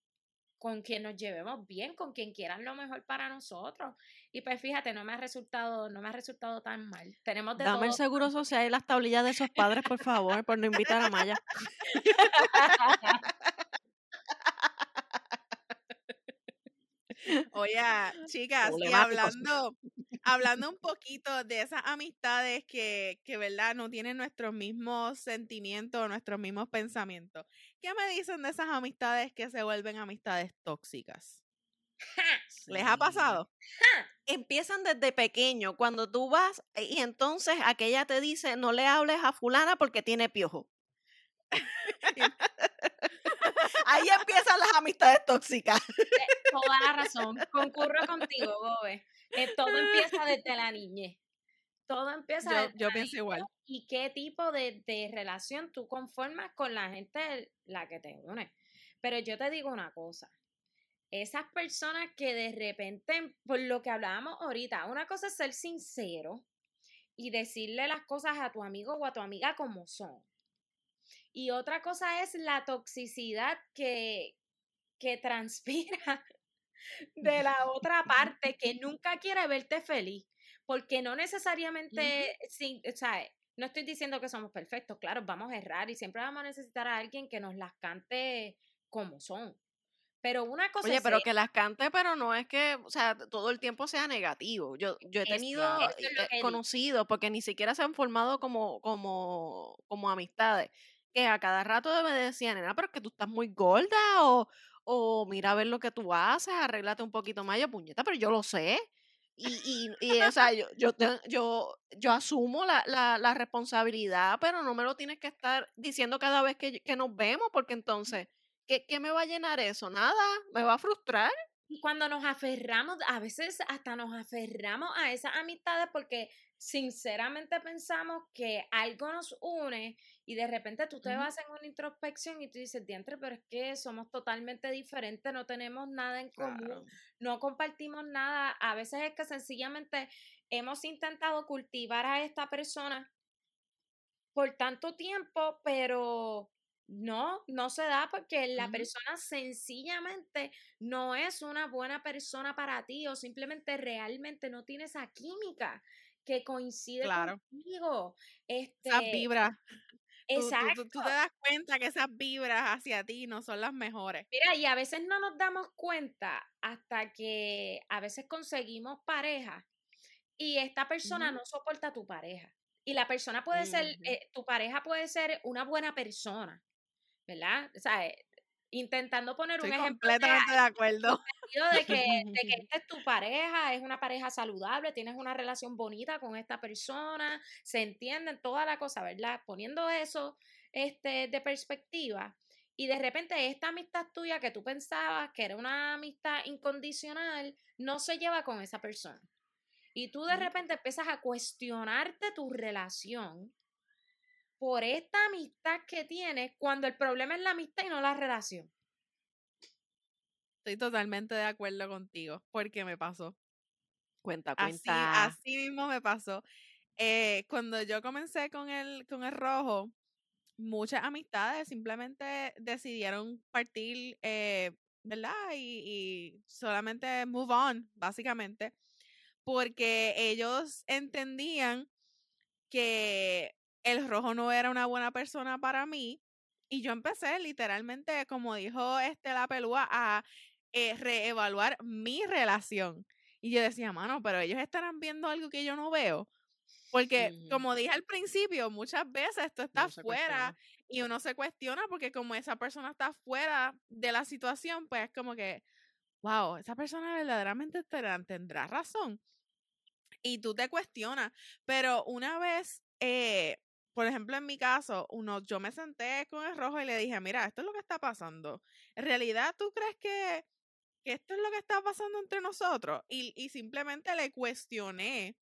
con quien nos llevemos bien, con quien quieran lo mejor para nosotros. Y pues fíjate, no me ha resultado, no me ha resultado tan mal. Tenemos de Dame el seguro social y las tablillas de esos padres, por favor, por no invitar a Maya. *laughs* Oye, chicas, y hablando, hablando un poquito de esas amistades que, que, ¿verdad? No tienen nuestros mismos sentimientos, nuestros mismos pensamientos. ¿Qué me dicen de esas amistades que se vuelven amistades tóxicas? ¿Les ha pasado? Empiezan desde pequeño, cuando tú vas y entonces aquella te dice, no le hables a fulana porque tiene piojo. *laughs* Ahí empiezan las amistades tóxicas. Toda la razón. Concurro contigo, Gobe. Eh, *laughs* todo empieza desde la niñez. Todo empieza yo, desde yo la pienso igual. Y qué tipo de, de relación tú conformas con la gente la que te une. Pero yo te digo una cosa, esas personas que de repente, por lo que hablábamos ahorita, una cosa es ser sincero y decirle las cosas a tu amigo o a tu amiga como son. Y otra cosa es la toxicidad que, que *laughs* transpira de la otra parte que nunca quiere verte feliz. Porque no necesariamente, sin, o sea, no estoy diciendo que somos perfectos, claro, vamos a errar y siempre vamos a necesitar a alguien que nos las cante como son. Pero una cosa Oye, pero que las cante, pero no es que, o sea, todo el tiempo sea negativo. Yo, yo he tenido eh, conocidos, porque ni siquiera se han formado como, como, como amistades, que a cada rato me decían, pero es que tú estás muy gorda, o, o mira a ver lo que tú haces, arréglate un poquito más, yo puñeta, pero yo lo sé. Y, y, y o sea, yo, yo, yo, yo asumo la, la, la, responsabilidad, pero no me lo tienes que estar diciendo cada vez que, que nos vemos, porque entonces ¿Qué, ¿Qué me va a llenar eso? Nada, me va a frustrar. Y cuando nos aferramos, a veces hasta nos aferramos a esas amistades porque sinceramente pensamos que algo nos une y de repente tú te vas en una introspección y tú dices, diantre, pero es que somos totalmente diferentes, no tenemos nada en común, no compartimos nada. A veces es que sencillamente hemos intentado cultivar a esta persona por tanto tiempo, pero no, no se da porque la persona sencillamente no es una buena persona para ti o simplemente realmente no tiene esa química que coincide contigo. Este, esas vibras. Exacto. Tú, te das cuenta que esas vibras hacia ti no son las mejores. Mira, y a veces no nos damos cuenta hasta que a veces conseguimos pareja y esta persona no soporta a tu pareja. Y la persona puede ser, eh, tu pareja puede ser una buena persona, ¿verdad? O sea, intentando poner un ejemplo. completamente de, acuerdo. De que, de que *laughs* esta es tu pareja, es una pareja saludable, tienes una relación bonita con esta persona, se entienden toda la cosa, ¿verdad? Poniendo eso este, de perspectiva. Y de repente esta amistad tuya que tú pensabas que era una amistad incondicional, no se lleva con esa persona. Y tú de repente empiezas a cuestionarte tu relación por esta amistad que tienes cuando el problema es la amistad y no la relación. Estoy totalmente de acuerdo contigo, porque me pasó. Cuenta, cuenta. Así, así mismo me pasó. Eh, cuando yo comencé con el, con el rojo, muchas amistades simplemente decidieron partir, eh, ¿verdad? Y, y, solamente move on, básicamente, porque ellos entendían que el rojo no era una buena persona para mí. Y yo empecé literalmente, como dijo este la pelúa, a eh, reevaluar mi relación. Y yo decía, mano, pero ellos estarán viendo algo que yo no veo. Porque, como dije al principio, muchas veces tú estás fuera y uno se cuestiona porque como esa persona está fuera de la situación, pues es como que, wow, esa persona verdaderamente tendrá razón. Y tú te cuestionas. Pero una vez eh, por ejemplo, en mi caso, uno, yo me senté con el rojo y le dije, mira, esto es lo que está pasando. En realidad, ¿tú crees que, esto es lo que está pasando entre nosotros? Y, y simplemente le cuestioné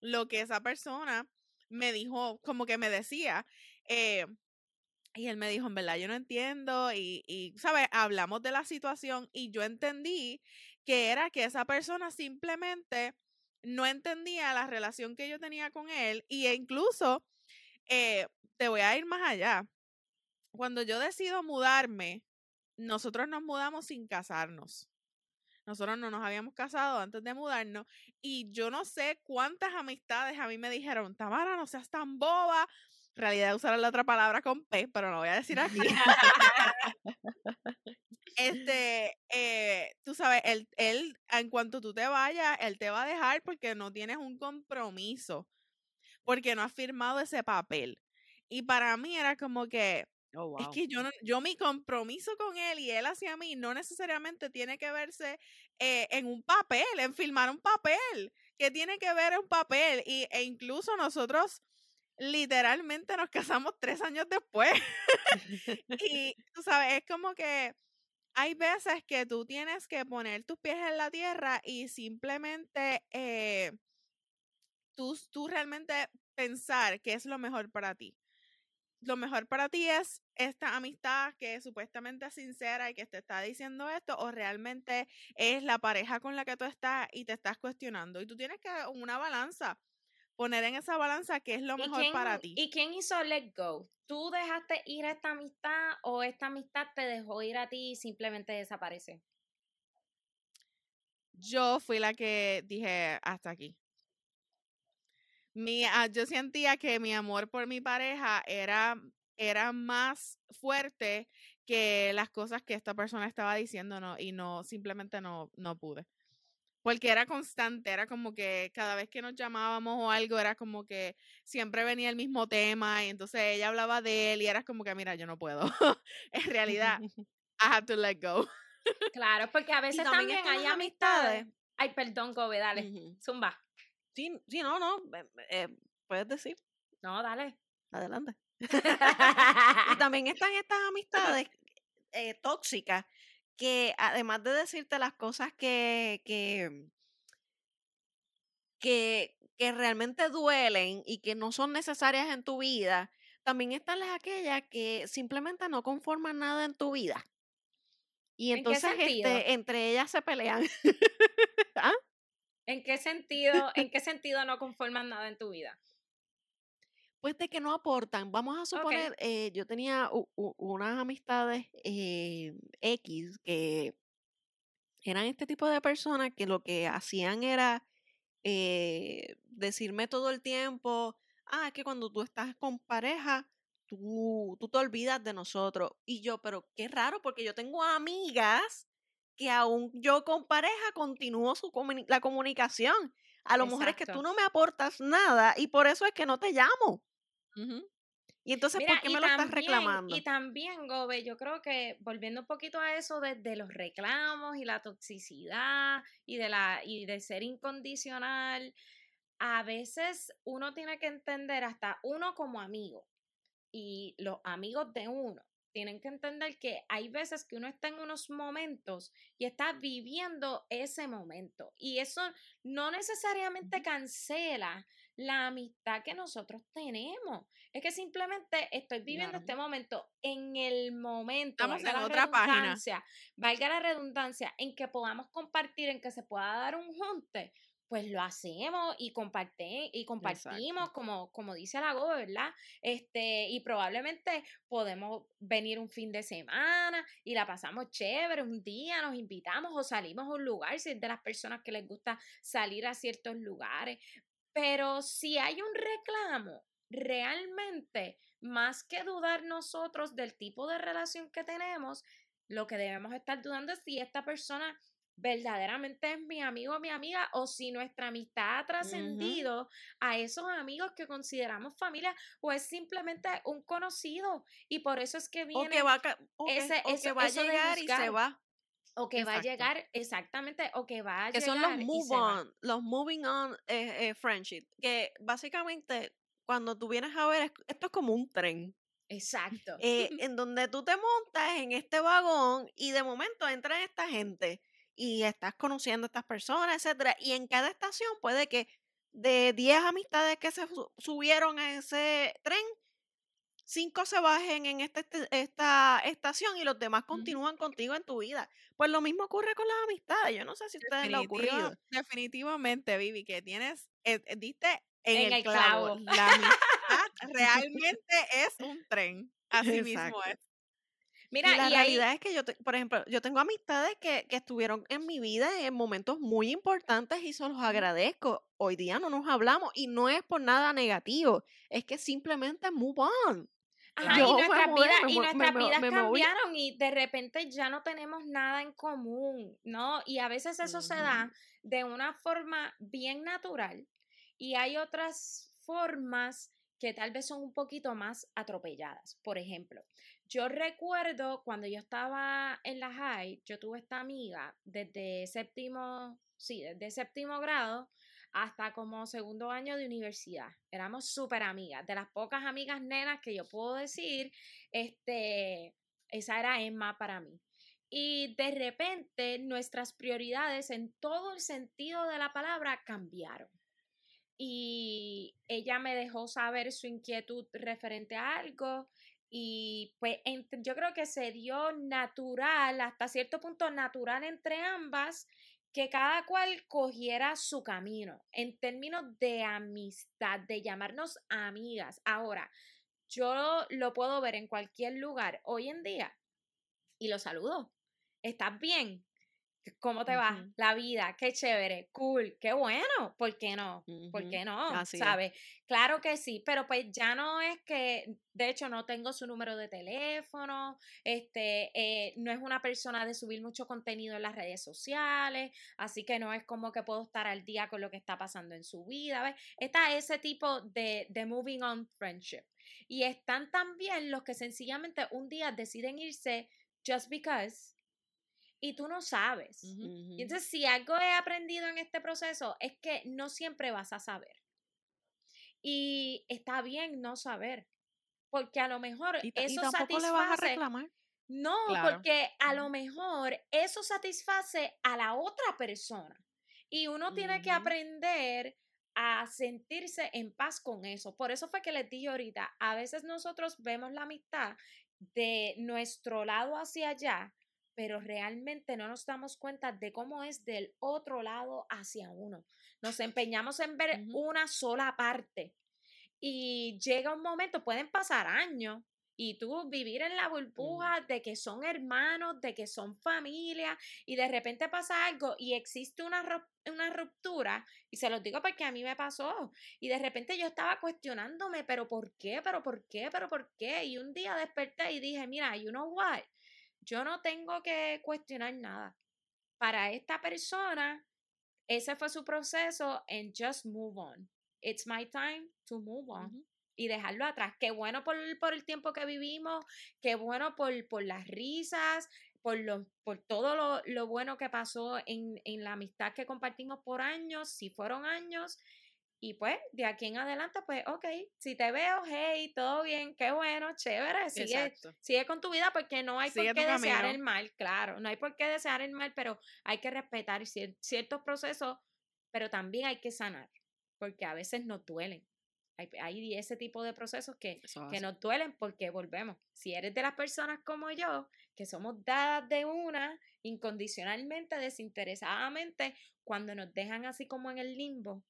lo que esa persona me dijo, como que me decía. Eh, y él me dijo, en verdad, yo no entiendo. Y, y, ¿sabes? Hablamos de la situación y yo entendí que era que esa persona simplemente no entendía la relación que yo tenía con él. Y incluso eh, te voy a ir más allá. Cuando yo decido mudarme, nosotros nos mudamos sin casarnos. Nosotros no nos habíamos casado antes de mudarnos y yo no sé cuántas amistades a mí me dijeron, Tamara, no seas tan boba. En realidad usar la otra palabra con P, pero no voy a decir aquí. *laughs* este, eh, tú sabes, él, él, en cuanto tú te vayas, él te va a dejar porque no tienes un compromiso porque no ha firmado ese papel. Y para mí era como que, oh, es que yo, no, yo mi compromiso con él y él hacia mí no necesariamente tiene que verse eh, en un papel, en firmar un papel, que tiene que ver en un papel. Y, e incluso nosotros literalmente nos casamos tres años después. *laughs* *laughs* y tú sabes, es como que hay veces que tú tienes que poner tus pies en la tierra y simplemente eh, tú, tú realmente pensar qué es lo mejor para ti. Lo mejor para ti es esta amistad que supuestamente es sincera y que te está diciendo esto, o realmente es la pareja con la que tú estás y te estás cuestionando. Y tú tienes que una balanza, poner en esa balanza qué es lo mejor para ti. ¿Y quién hizo let go? ¿Tú dejaste ir a esta amistad o esta amistad te dejó ir a ti y simplemente desaparece? Yo fui la que dije hasta aquí. Mi, ah, yo sentía que mi amor por mi pareja era, era más fuerte que las cosas que esta persona estaba diciendo no, y no, simplemente no, no pude. Porque era constante, era como que cada vez que nos llamábamos o algo, era como que siempre venía el mismo tema y entonces ella hablaba de él y era como que, mira, yo no puedo. *laughs* en realidad, *laughs* I have to let go. claro, porque a *laughs* veces también, hay amistades. Ay, perdón, Gobe, dale, zumba. Sí, sí, no, no, eh, puedes decir. No, dale. Adelante. *laughs* y también *laughs* están estas amistades eh, tóxicas que además de decirte las cosas que, que, que, que realmente duelen y que no son necesarias en tu vida, también están las aquellas que simplemente no conforman nada en tu vida. Y entonces este, entre ellas se pelean. ¿En qué sentido, *laughs* en qué sentido no conforman nada en tu vida? Pues de que no aportan. Vamos a suponer, eh, yo tenía unas amistades eh, X que eran este tipo de personas que lo que hacían era eh, decirme todo el tiempo, ah, es que cuando tú estás con pareja, tú, tú te olvidas de nosotros. Y yo, pero qué raro, porque yo tengo amigas que aún yo con pareja continúo su la comunicación. A lo mejor es que tú no me aportas nada y por eso es que no te llamo. Y entonces, ¿por qué me lo estás reclamando? Y también, Gobe, yo creo que volviendo un poquito a eso de, los reclamos y la toxicidad y de, la, y de ser incondicional, a veces uno tiene que entender hasta uno como amigo y los amigos de uno tienen que entender que hay veces que uno está en unos momentos y está viviendo ese momento. Y eso no necesariamente cancela la amistad que nosotros tenemos. Es que simplemente estoy viviendo este momento en el momento. Estamos en otra página. Valga la redundancia, en que podamos compartir, en que se pueda dar un junte pues lo hacemos y, comparte, y compartimos, como, como dice la Go, ¿verdad? Este, y probablemente podemos venir un fin de semana y la pasamos chévere, un día nos invitamos o salimos a un lugar, si es de las personas que les gusta salir a ciertos lugares. Pero si hay un reclamo, realmente, más que dudar nosotros del tipo de relación que tenemos, lo que debemos estar dudando es si esta persona verdaderamente es mi amigo o mi amiga o si nuestra amistad ha trascendido a esos amigos que consideramos familia o es simplemente un conocido y por eso es que viene o que va, ese, va a llegar y se va. o que va a llegar exactamente o que va a que son los move on los moving on eh, eh, friendship que básicamente cuando tú vienes a ver esto es como un tren Exacto. Eh, *laughs* en donde tú te montas en este vagón y de momento entra esta gente y estás conociendo a estas personas, etcétera. Y en cada estación puede que de 10 amistades que se subieron a ese tren, 5 se bajen en este, este, esta estación y los demás continúan contigo en tu vida. Pues lo mismo ocurre con las amistades. Yo no sé si ustedes lo ocurrido. Definitivamente, Vivi, que tienes, eh, eh, diste en, el, clavo. La amistad *laughs* realmente es un tren. Así mismo es. Mira, y la realidad es que yo, por ejemplo, yo tengo amistades que, que, estuvieron en mi vida en momentos muy importantes y se los agradezco. Hoy día no nos hablamos y no es por nada negativo, es que simplemente move on. Ajá, y nuestras vidas, y nuestras vidas cambiaron y de repente ya no tenemos nada en común, ¿no? Y a veces eso se da de una forma bien natural y hay otras formas que tal vez son un poquito más atropelladas. Por ejemplo, yo recuerdo cuando yo estaba en la high, yo tuve esta amiga desde séptimo, sí, desde séptimo grado hasta como segundo año de universidad. Éramos súper amigas, de las pocas amigas nenas que yo puedo decir, este, esa era Emma para mí. Y de repente nuestras prioridades en todo el sentido de la palabra cambiaron. Y ella me dejó saber su inquietud referente a algo y pues yo creo que se dio natural, hasta cierto punto natural entre ambas, que cada cual cogiera su camino en términos de amistad, de llamarnos amigas. Ahora, yo lo puedo ver en cualquier lugar hoy en día y lo saludo. ¿Estás bien? ¿Cómo te va? La vida, qué chévere, cool, qué bueno, ¿por qué no? ¿Por qué no? ¿Sabes? Claro que sí, pero pues ya no es que, de hecho, no tengo su número de teléfono, este, eh, no es una persona de subir mucho contenido en las redes sociales, así que no es como que puedo estar al día con lo que está pasando en su vida, ¿ves? Está ese tipo de, de moving on friendship. Y están también los que sencillamente un día deciden irse just because y tú no sabes. Y entonces, si algo he aprendido en este proceso es que no siempre vas a saber. Y está bien no saber, porque a lo mejor eso satisface. Le vas a reclamar. No, porque a lo mejor eso satisface a la otra persona. Y uno tiene que aprender a sentirse en paz con eso. Por eso fue que les dije ahorita, a veces nosotros vemos la amistad de nuestro lado hacia allá pero realmente no nos damos cuenta de cómo es del otro lado hacia uno. Nos empeñamos en ver una sola parte y llega un momento, pueden pasar años y tú vivir en la burbuja de que son hermanos, de que son familia y de repente pasa algo y existe una, una ruptura y se los digo porque a mí me pasó y de repente yo estaba cuestionándome, pero ¿por qué? ¿Pero por qué? ¿Pero por qué? Y un día desperté y dije, mira, you know what? Yo no tengo que cuestionar nada. Para esta persona, ese fue su proceso and just move on. It's my time to move on. Y dejarlo atrás. Qué bueno por, por, el tiempo que vivimos, qué bueno por, por las risas, por, lo, por todo lo, lo, bueno que pasó en, en la amistad que compartimos por años, si fueron años, y pues, de aquí en adelante, pues, ok, si te veo, hey, todo bien, qué bueno, chévere, sigue, sigue con tu vida porque no hay por qué desear el mal, claro, no hay por qué desear el mal, pero hay que respetar ciertos procesos, pero también hay que sanar, porque a veces nos duelen. Hay, hay ese tipo de procesos que, que nos duelen porque volvemos. Si eres de las personas como yo, que somos dadas de una, incondicionalmente, desinteresadamente, cuando nos dejan así como en el limbo,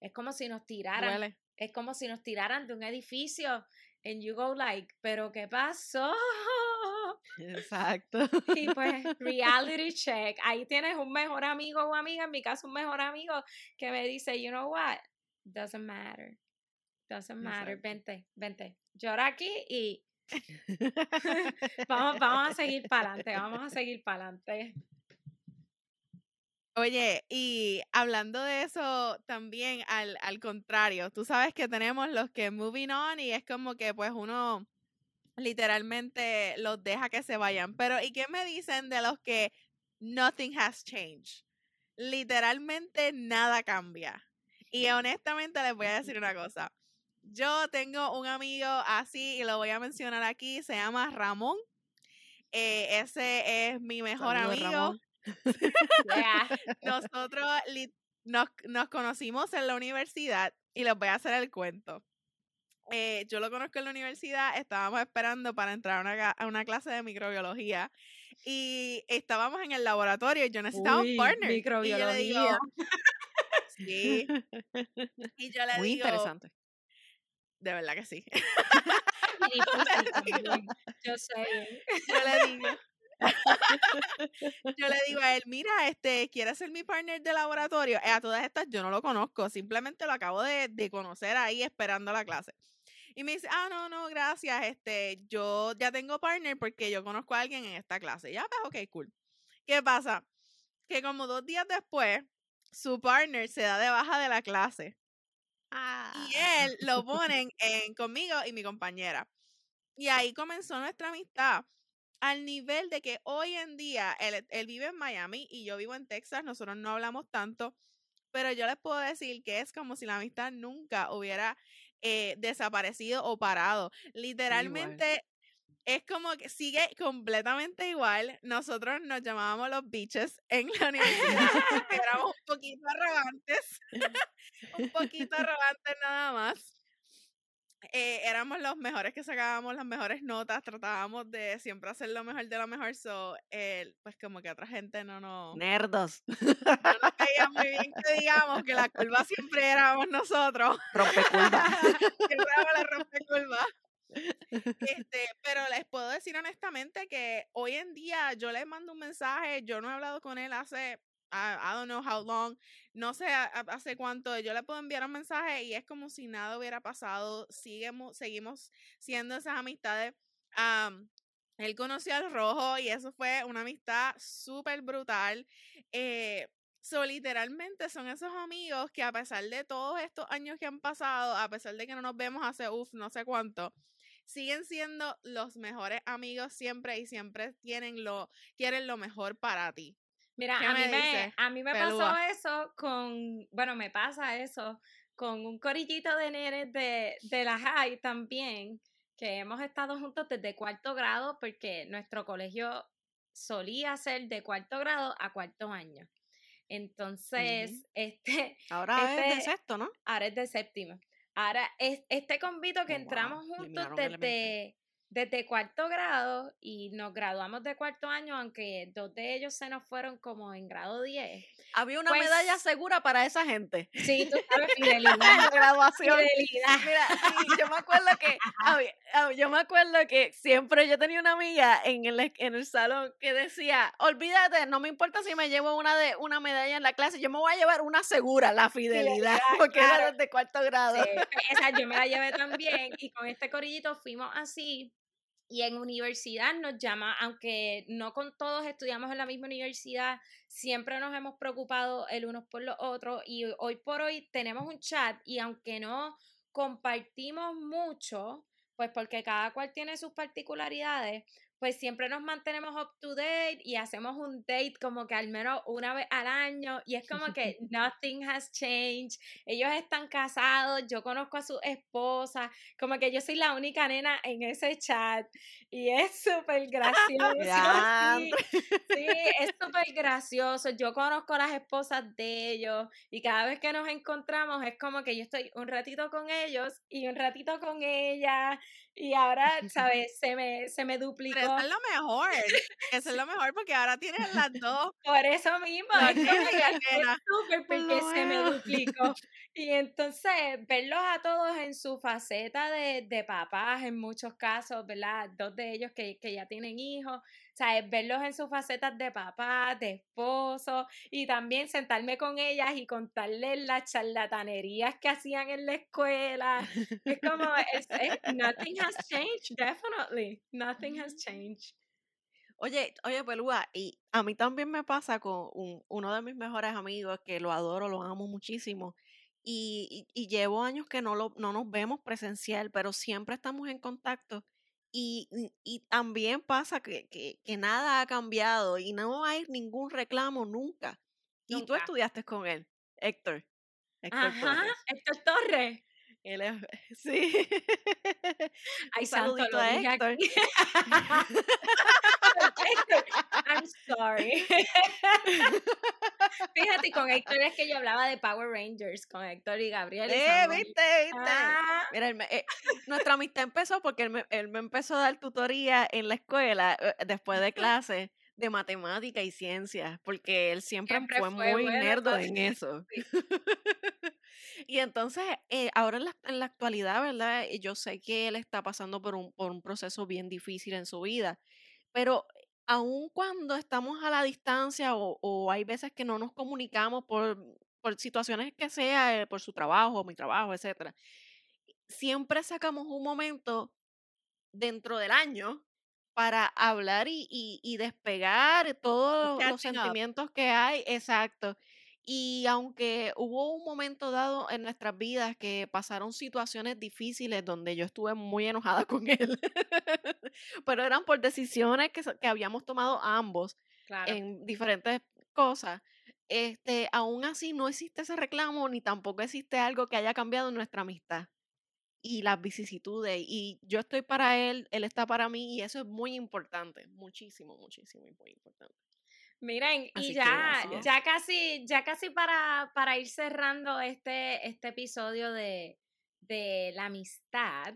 es como si nos tiraran. Es como si nos tiraran de un edificio and you go like, pero ¿qué pasó? *laughs* Exacto. Y pues, *laughs* reality check. Ahí tienes un mejor amigo o amiga, en mi caso un mejor amigo, que me dice, you know what? Doesn't matter. Doesn't matter. Vente, vente. Llora aquí y *laughs* vamos, vamos a seguir para adelante, vamos a seguir para adelante. Oye, y hablando de eso también al, al contrario, tú sabes que tenemos los que moving on y es como que pues uno literalmente los deja que se vayan. Pero ¿y qué me dicen de los que nothing has changed? Literalmente nada cambia. Y honestamente les voy a decir una *laughs* cosa. Yo tengo un amigo así y lo voy a mencionar aquí, se llama Ramón. Eh, ese es mi mejor amigo. *laughs* *laughs* Nosotros nos, nos, conocimos en la universidad y les voy a hacer el cuento. Eh, yo lo conozco en la universidad, estábamos esperando para entrar a una, a una clase de microbiología y estábamos en el laboratorio y yo necesitaba un partner. Microbiología. *laughs* sí. Y yo le Muy interesante. De verdad que sí. yo sé. Yo le digo, yo le digo a él, mira, este, ¿quieres ser mi partner de laboratorio? Eh, a todas estas yo no lo conozco, simplemente lo acabo de, de, conocer ahí esperando la clase. Y me dice, ah, no, no, gracias, este, yo ya tengo partner porque yo conozco a alguien en esta clase. Ya, pues, ok, cool. ¿Qué pasa? Que como dos días después, su partner se da de baja de la clase. Ah. Y él lo *laughs* ponen en, conmigo y mi compañera. Y ahí comenzó nuestra amistad al nivel de que hoy en día él, vive en Miami y yo vivo en Texas, nosotros no hablamos tanto, pero yo les puedo decir que es como si la amistad nunca hubiera eh, desaparecido o parado. Literalmente, es como que sigue completamente igual. Nosotros nos llamábamos los biches en la universidad. *laughs* éramos un poquito arrogantes. *laughs* un poquito *laughs* arrogantes nada más. Eh, éramos los mejores que sacábamos las mejores notas, tratábamos de siempre hacer lo mejor de lo mejor, so, pues como que otra gente no nos... Nerdos. No nos veía muy bien que digamos que la curva siempre éramos nosotros. *laughs* Rompecurva. *laughs* siempre éramos la rompecurva. *laughs* Este, pero les puedo decir honestamente que hoy en día yo le mando un mensaje, yo no he hablado con él hace I, don't know how long, no sé hace cuánto, yo le puedo enviar un mensaje y es como si nada hubiera pasado, seguimos, seguimos siendo esas amistades. él conoció al rojo y eso fue una amistad súper brutal. Eh, So, literalmente son esos amigos que a pesar de todos estos años que han pasado, a pesar de que no nos vemos hace, uff, no sé cuánto, siguen siendo los mejores amigos siempre y siempre tienen lo, quieren lo mejor para ti. Mira, a mí, me, a mí me pasó eso con, bueno, me pasa eso con un corillito de nenes de, de la high también, que hemos estado juntos desde cuarto grado porque nuestro colegio solía ser de cuarto grado a cuarto año. Entonces, *laughs* este... Ahora es de este sexto, ¿no? Ahora es de séptimo. Ahora, es, este convito que oh, entramos juntos desde, desde cuarto grado y nos graduamos de cuarto año, aunque dos de ellos se nos fueron como en grado 10. Había una medalla pues segura para esa gente. Sí, tú *laughs* sabes, fidelidad. graduación. Fidelidad. Mira, yo me acuerdo que, yo me acuerdo que siempre yo tenía una amiga en el, en el salón que decía, olvídate, no me importa si me llevo una de una medalla en la clase, yo me voy a llevar una segura, la fidelidad, porque era desde cuarto grado. Sí, esa yo me la llevé *laughs* también y con este corillito fuimos así y en universidad nos llama, aunque no con todos estudiamos en la misma universidad, siempre nos hemos preocupado el unos por los otros y hoy por hoy tenemos un chat y aunque no compartimos mucho, pues porque cada cual tiene sus particularidades, pues siempre nos mantenemos up to date y hacemos un date como que al menos una vez al año y es como que *laughs* nothing has changed, ellos están casados, yo conozco a su esposa, como que yo soy la única nena en ese chat y es súper *laughs* gracioso. sí, sí, es *laughs* súper gracioso, yo conozco las esposas de ellos y cada vez que nos encontramos es como que yo estoy un ratito con ellos y un ratito con ella y ahora, ¿sabes? Se me, se me duplicó. Eso es lo mejor. Eso es lo mejor porque ahora tienes *laughs* las dos. Por eso mismo. súper porque se me duplicó. Y entonces, verlos a todos en su faceta de, de papás, en muchos casos, ¿verdad? Dos de ellos que, que ya tienen hijos, sea, verlos en sus facetas de papá, de esposo, y también sentarme con ellas y contarles las charlatanerías que hacían en la escuela. Es como, nothing has changed, definitely. Nothing has changed. Oye, oye, Pelúa, y a mí también me pasa con uno de mis mejores amigos, que lo adoro, lo amo muchísimo, y, y, llevo años que no, lo, no nos vemos presencial, pero siempre estamos en contacto. Y, y también pasa que, que, que, nada ha cambiado y no hay ningún reclamo nunca. Y tú estudiaste con él, Héctor. Héctor Ajá, Héctor Torres. Él es, *laughs* sí. Ay, santo, lo a *laughs* *laughs* Héctor. I'm sorry. Fíjate, con Héctor es que yo hablaba de Power Rangers, con Héctor y Gabriel. Eh, viste, viste. Ah. Mira, eh, nuestra amistad empezó porque él me, él me, empezó a dar tutoría en la escuela eh, después de clase de matemática y ciencias, porque él siempre, fue, muy nerdo en *laughs* eso. *laughs* y entonces, eh, ahora en la, en la, actualidad, ¿verdad? Yo sé que él está pasando por un, por un proceso bien difícil en su vida, pero aun cuando estamos a la distancia o, o hay veces que no nos comunicamos por, por situaciones que sea, eh, por su trabajo, mi trabajo, etcétera, siempre sacamos un momento dentro del año para hablar y, y, despegar todos los sentimientos que hay, exacto. Y aunque hubo un momento dado en nuestras vidas que pasaron situaciones difíciles donde yo estuve muy enojada *laughs* con él, pero eran por decisiones que, que habíamos tomado ambos en diferentes cosas, este, aún así no existe ese reclamo ni tampoco existe algo que haya cambiado en nuestra amistad. Y las vicisitudes. Y yo estoy para él, él está para mí y eso es muy importante, muchísimo, muchísimo, muy importante. Miren, y ya, ya casi, ya casi para, para ir cerrando este, este episodio de, de la amistad,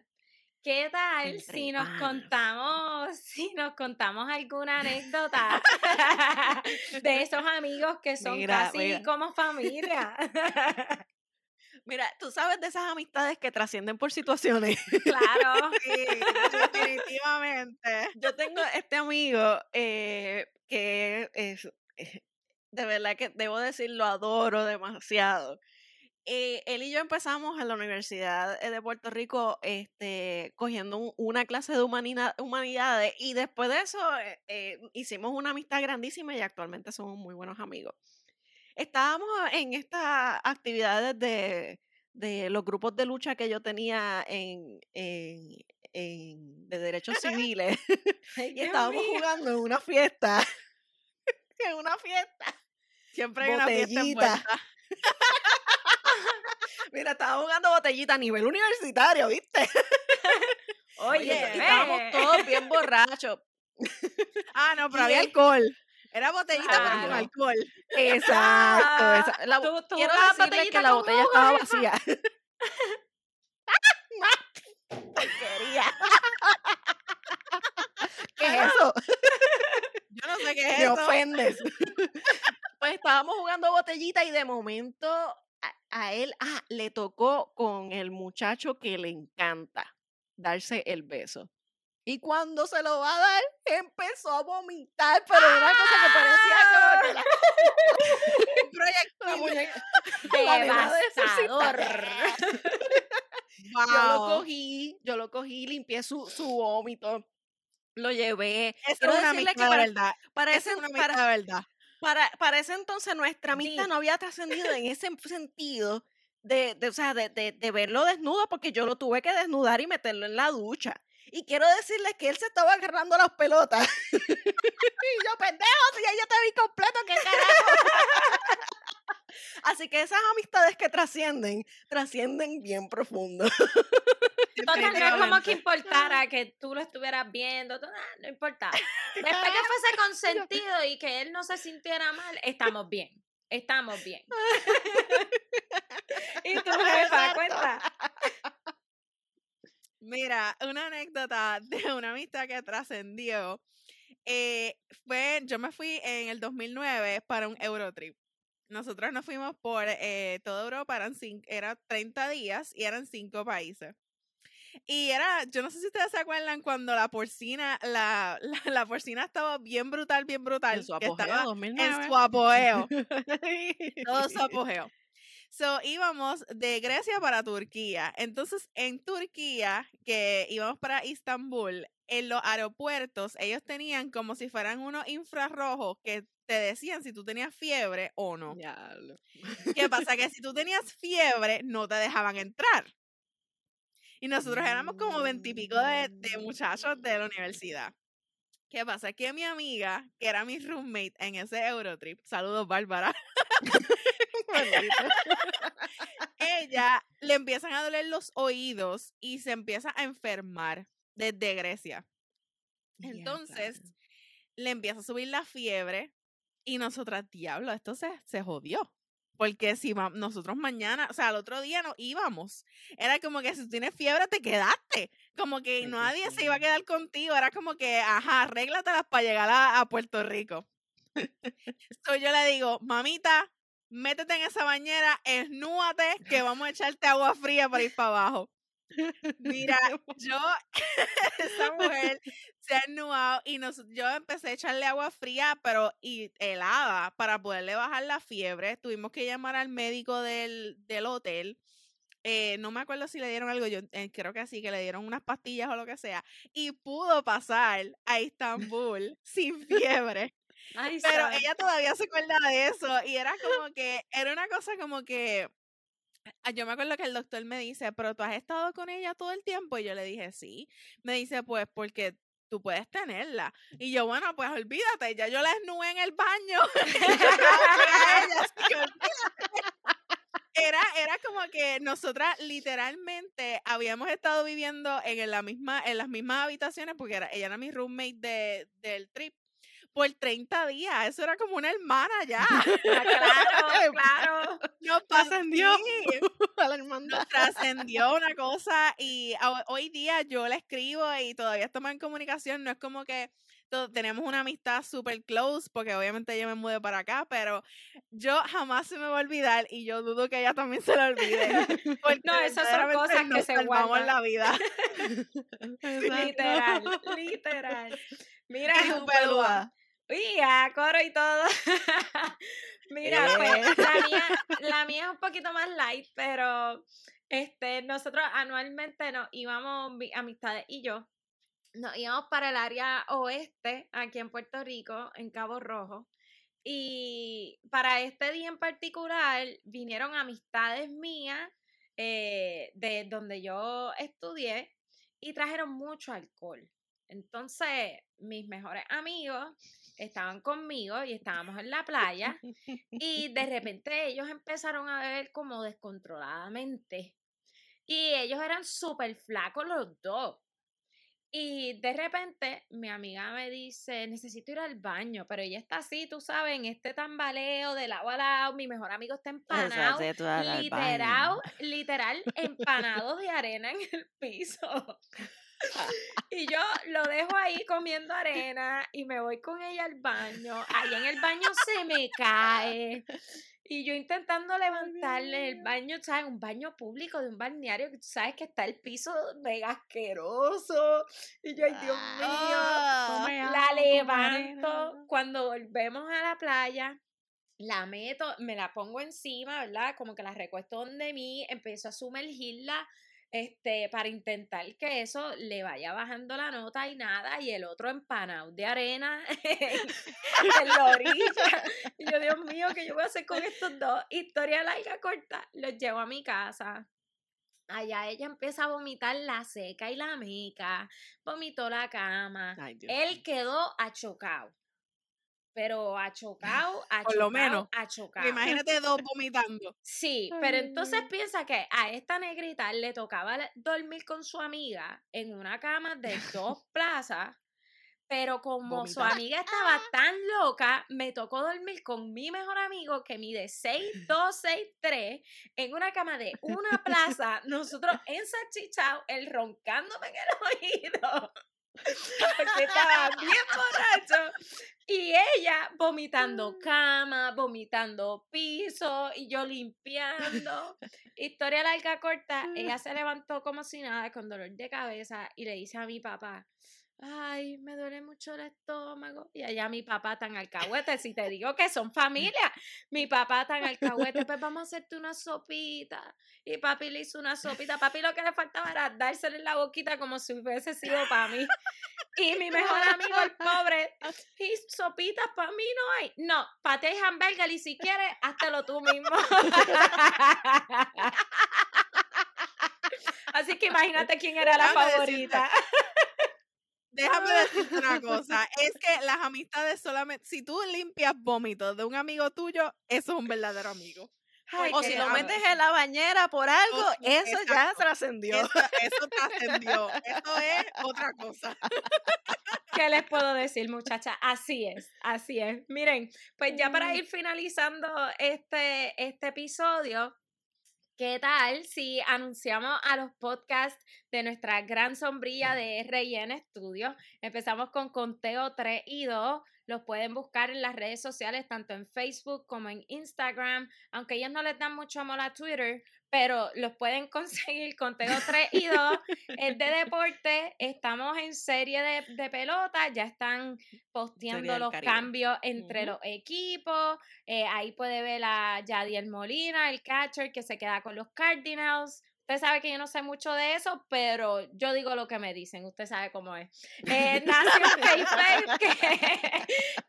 ¿Qué tal si nos contamos, si nos contamos alguna anécdota *laughs* *laughs* de esos amigos que son casi como familia? *laughs* Mira, tú sabes de esas amistades que trascienden por situaciones. Claro. *laughs* Sí, definitivamente. Yo tengo este amigo eh, que es, eh, de verdad que debo decir, lo adoro demasiado. Eh, él y yo empezamos en la Universidad de Puerto Rico este, cogiendo una clase de humanidades y después de eso hicimos una amistad grandísima y actualmente somos muy buenos amigos estábamos en estas actividades de, de, los grupos de lucha que yo tenía en, en, en de derechos *laughs* civiles *laughs* y estábamos jugando en una fiesta. *laughs* en una fiesta. Siempre hay una fiesta Mira, estábamos jugando botellita a nivel universitario, ¿viste? Oye, estábamos todos bien borrachos. Ah, no, pero había alcohol. Era botellita, pero con alcohol. Exacto. *laughs* La, ¿Tú, tú quiero decirle que la botella estaba vacía. *laughs* Porquería. ¿Qué es eso? *laughs* Yo no sé qué es Me eso. ofendes. Pues estábamos jugando botellita y de momento a, a él ah, le tocó con el muchacho que le encanta darse el beso. Y cuando se lo va a dar, empezó a vomitar, pero una cosa que parecía como que la. *laughs* *laughs* Devastador. Yo lo cogí, yo lo cogí, limpié su, su vómito, lo llevé. Eso Quiero es una decirle amistad que para, verdad. para Esa ese, es una amistad verdad. para, para ese entonces nuestra amistad Sí. no había trascendido en ese sentido de, de, o sea, de, de, de verlo desnudo porque yo lo tuve que desnudar y meterlo en la ducha. Y quiero decirles que él se estaba agarrando las pelotas. *laughs* y yo, pendejo, si ya yo te vi completo, ¿qué carajo? Así que esas amistades que trascienden, trascienden bien profundo. Total, *laughs* no es como que importara que tú lo estuvieras viendo, todo, ah, no importaba. *laughs* Después que fuese consentido y que él no se sintiera mal, estamos bien. Estamos bien. y tu jefa, Exacto. cuenta. Mira, una anécdota *laughs* de una amistad que trascendió. eh, fue, yo me fui en el 2009 para un Eurotrip. Nosotros nos fuimos por eh, toda Europa, eran, cin- era 30 días y eran cinco países. Y era, yo no sé si ustedes se acuerdan cuando la porcina, la, *laughs* la, la porcina estaba bien brutal, bien brutal. En su apogeo, estaba 2009. en su apogeo. todo su apogeo. So, íbamos de Grecia para Turquía. Entonces, en Turquía, que íbamos para Istambul, en los aeropuertos, ellos tenían como si fueran unos infrarrojos que te decían si tú tenías fiebre o no. Diablo. ¿Qué pasa? Que *laughs* si tú tenías fiebre, no te dejaban entrar. Y nosotros éramos como veintipico de, de muchachos de la universidad. ¿Qué pasa? Que mi amiga, que era mi roommate en ese Eurotrip, saludos Bárbara, *laughs* *laughs* ella le empiezan a doler los oídos y se empieza a enfermar desde Grecia. Entonces, le empieza a subir la fiebre y nosotras, diablo, esto se, se jodió. Porque si nosotros mañana, o sea, al otro día no íbamos. Era como que si tienes fiebre, te quedaste. Como que nadie se iba a quedar contigo. Era como que, ajá, arréglatelas para llegar a, a Puerto Rico. *laughs* Entonces yo le digo, mamita, métete en esa bañera, esnúate, que vamos a echarte agua fría para ir para abajo. Mira, *laughs* yo, *laughs* esa mujer se ha y nos, yo empecé a echarle agua fría, pero y helada, para poderle bajar la fiebre. Tuvimos que llamar al médico del, del hotel. Eh, no me acuerdo si le dieron algo, yo eh, creo que sí, que le dieron unas pastillas o lo que sea. Y pudo pasar a Istambul *laughs* sin fiebre. Ay, Pero sabe. ella todavía se acuerda de eso y era como que, era una cosa como que, yo me acuerdo que el doctor me dice, pero tú has estado con ella todo el tiempo y yo le dije, sí. Me dice, pues porque tú puedes tenerla. Y yo, bueno, pues olvídate, ya yo la esnúe en el baño. *laughs* Era, era como que nosotras literalmente habíamos estado viviendo en la misma, en las mismas habitaciones, porque era, ella era mi roommate de, del trip por 30 días. Eso era como una hermana ya. *laughs* claro, *laughs* claro. Nos trascendió *laughs* a la Nos trascendió una cosa y hoy día yo la escribo y todavía estamos en comunicación. No es como que tenemos una amistad super close, porque obviamente yo me mudé para acá, pero yo jamás se me va a olvidar y yo dudo que ella también se la olvide. no, esas son cosas que se guardan la vida. literal, literal. Mira, Pelúa. Uy, a coro y todo. *laughs* Mira, pues la *laughs* mía, la mía es un poquito más light, pero este, nosotros anualmente nos íbamos, amistades y yo, nos íbamos para el área oeste, aquí en Puerto Rico, en Cabo Rojo. Y para este día en particular vinieron amistades mías eh, de donde yo estudié y trajeron mucho alcohol. Entonces, mis mejores amigos estaban conmigo y estábamos en la playa *laughs* y de repente ellos empezaron a beber como descontroladamente. Y ellos eran súper flacos los dos. Y de repente mi amiga me dice, necesito ir al baño, pero ella está así, tú sabes, en este tambaleo de lado a lado, mi mejor amigo está empanado, literal, literal, empanado de arena en el piso. *laughs* y yo lo dejo ahí comiendo arena y me voy con ella al baño. Allá en el baño se me cae. Y yo intentando levantarle el baño, ¿sabes? Un baño público de un balneario que tú sabes que está el piso mega asqueroso. Y yo, ay, Dios mío, ah, la levanto. Cuando volvemos a la playa, la meto, me la pongo encima, ¿verdad? Como que la recuesto donde mí, empiezo a sumergirla este, para intentar que eso le vaya bajando la nota y nada, y el otro empanado de arena *laughs* en, la orilla. Y yo, Dios mío, ¿qué yo voy a hacer con estos dos? Historia larga, corta, los llevo a mi casa. Allá ella empieza a vomitar la seca y la mica, vomitó la cama. Él quedó achocado pero achocado, achocado, Por lo menos. Imagínate dos vomitando. Sí, pero entonces piensa que a esta negrita le tocaba dormir con su amiga en una cama de dos *laughs* plazas, pero como su amiga estaba tan loca, me tocó dormir con mi mejor amigo que mide 6, 2, 6, 3, en una cama de una plaza, nosotros ensachichados, él roncándome en el *laughs* oído. Porque estaba bien *laughs* borracho. Y ella vomitando mm. cama, vomitando piso y yo limpiando. *laughs* Historia larga corta, ella se levantó como si nada con dolor de cabeza y le dice a mi papá, ay, me duele mucho el estómago. Y allá mi papá tan alcahuete, si te digo que son familia, mi papá tan alcahuete, *laughs* pues vamos a hacerte una sopita. Y papi le hizo una sopita. Papi lo que le faltaba era dárselo en la boquita como si hubiese sido para mí. Y mi mejor amigo, el pobre, y sopitas para mí no hay. No, pate y hamburger y si quieres, háztelo tú mismo. *laughs* Así que imagínate quién era la favorita. Déjame decirte una *laughs* cosa, es que las amistades solamente, si tú limpias vómitos de un amigo tuyo, eso es un verdadero amigo. o si lo metes en la bañera por algo, eso ya trascendió. Eso, eso trascendió. Eso es otra cosa. ¿Qué les puedo decir, muchachas? Así es, así es. Miren, pues ya para ir finalizando este, este episodio, ¿Qué tal si anunciamos a los podcasts de nuestra gran sombrilla de RN Studios? Empezamos con Conteo 3 y 2. Los pueden buscar en las redes sociales, tanto en Facebook como en Instagram. Aunque ellos no les dan mucho amor a Twitter, pero los pueden conseguir Conteo 3 y 2. es de deporte. Estamos en serie de, de pelota. Ya están posteando los cambios entre los equipos. Eh, ahí puede ver a Yadiel Molina, el catcher que se queda con los Cardinals. Usted sabe que yo no sé mucho de eso, pero yo digo lo que me dicen. Usted sabe cómo es. Eh, Nación *laughs* que,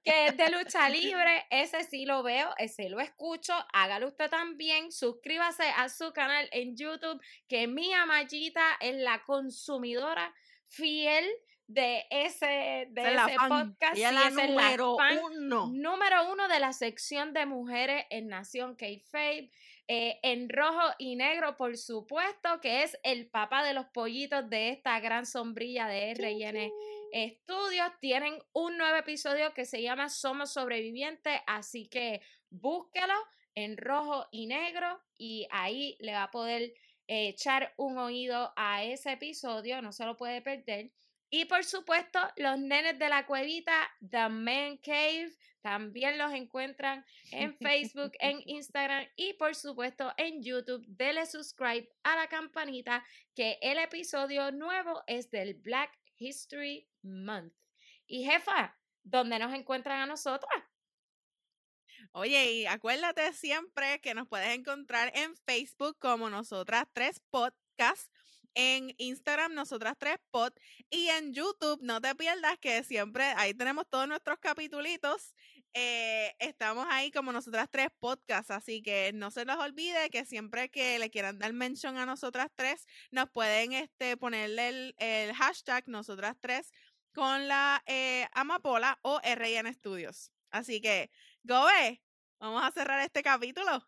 que es de lucha libre. Ese sí lo veo, ese lo escucho. Hágalo usted también. Suscríbase a su canal en YouTube, que mi amallita es la consumidora fiel de ese, de ese podcast. Y es número uno. Número uno de la sección de mujeres en Nación K-Fabe. Eh, en rojo y negro, por supuesto, que es el papá de los pollitos de esta gran sombrilla de RN Studios. Tienen un nuevo episodio que se llama Somos Sobrevivientes, así que búsquelo en rojo y negro y ahí le va a poder echar un oído a ese episodio, no se lo puede perder. Y por supuesto, los nenes de la cuevita, The Man Cave, también los encuentran en Facebook, *laughs* en Instagram y por supuesto en YouTube. Dele subscribe a la campanita que el episodio nuevo es del Black History Month. Y jefa, ¿dónde nos encuentran a nosotras? Oye, y acuérdate siempre que nos puedes encontrar en Facebook como Nosotras Tres Podcasts en Instagram, nosotras tres pod, y en YouTube, no te pierdas que siempre ahí tenemos todos nuestros capitulitos. Eh, estamos ahí como nosotras tres podcasts, así que no se les olvide que siempre que le quieran dar mention a nosotras tres, nos pueden este, ponerle el, hashtag nosotras tres con la eh, amapola o RN Studios. Así que, Gobe, vamos a cerrar este capítulo.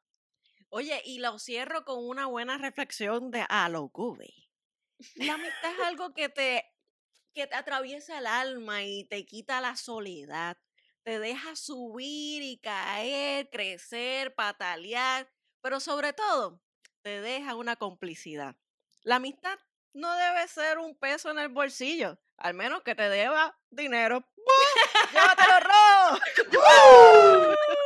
Oye, y lo cierro con una buena reflexión de a lo la amistad es algo que te, que te atraviesa el alma y te quita la soledad. Te deja subir y caer, crecer, patalear, pero sobre todo te deja una complicidad. La amistad no debe ser un peso en el bolsillo, al menos que te deba dinero. ¡Llévatelo rojo! *laughs* *laughs*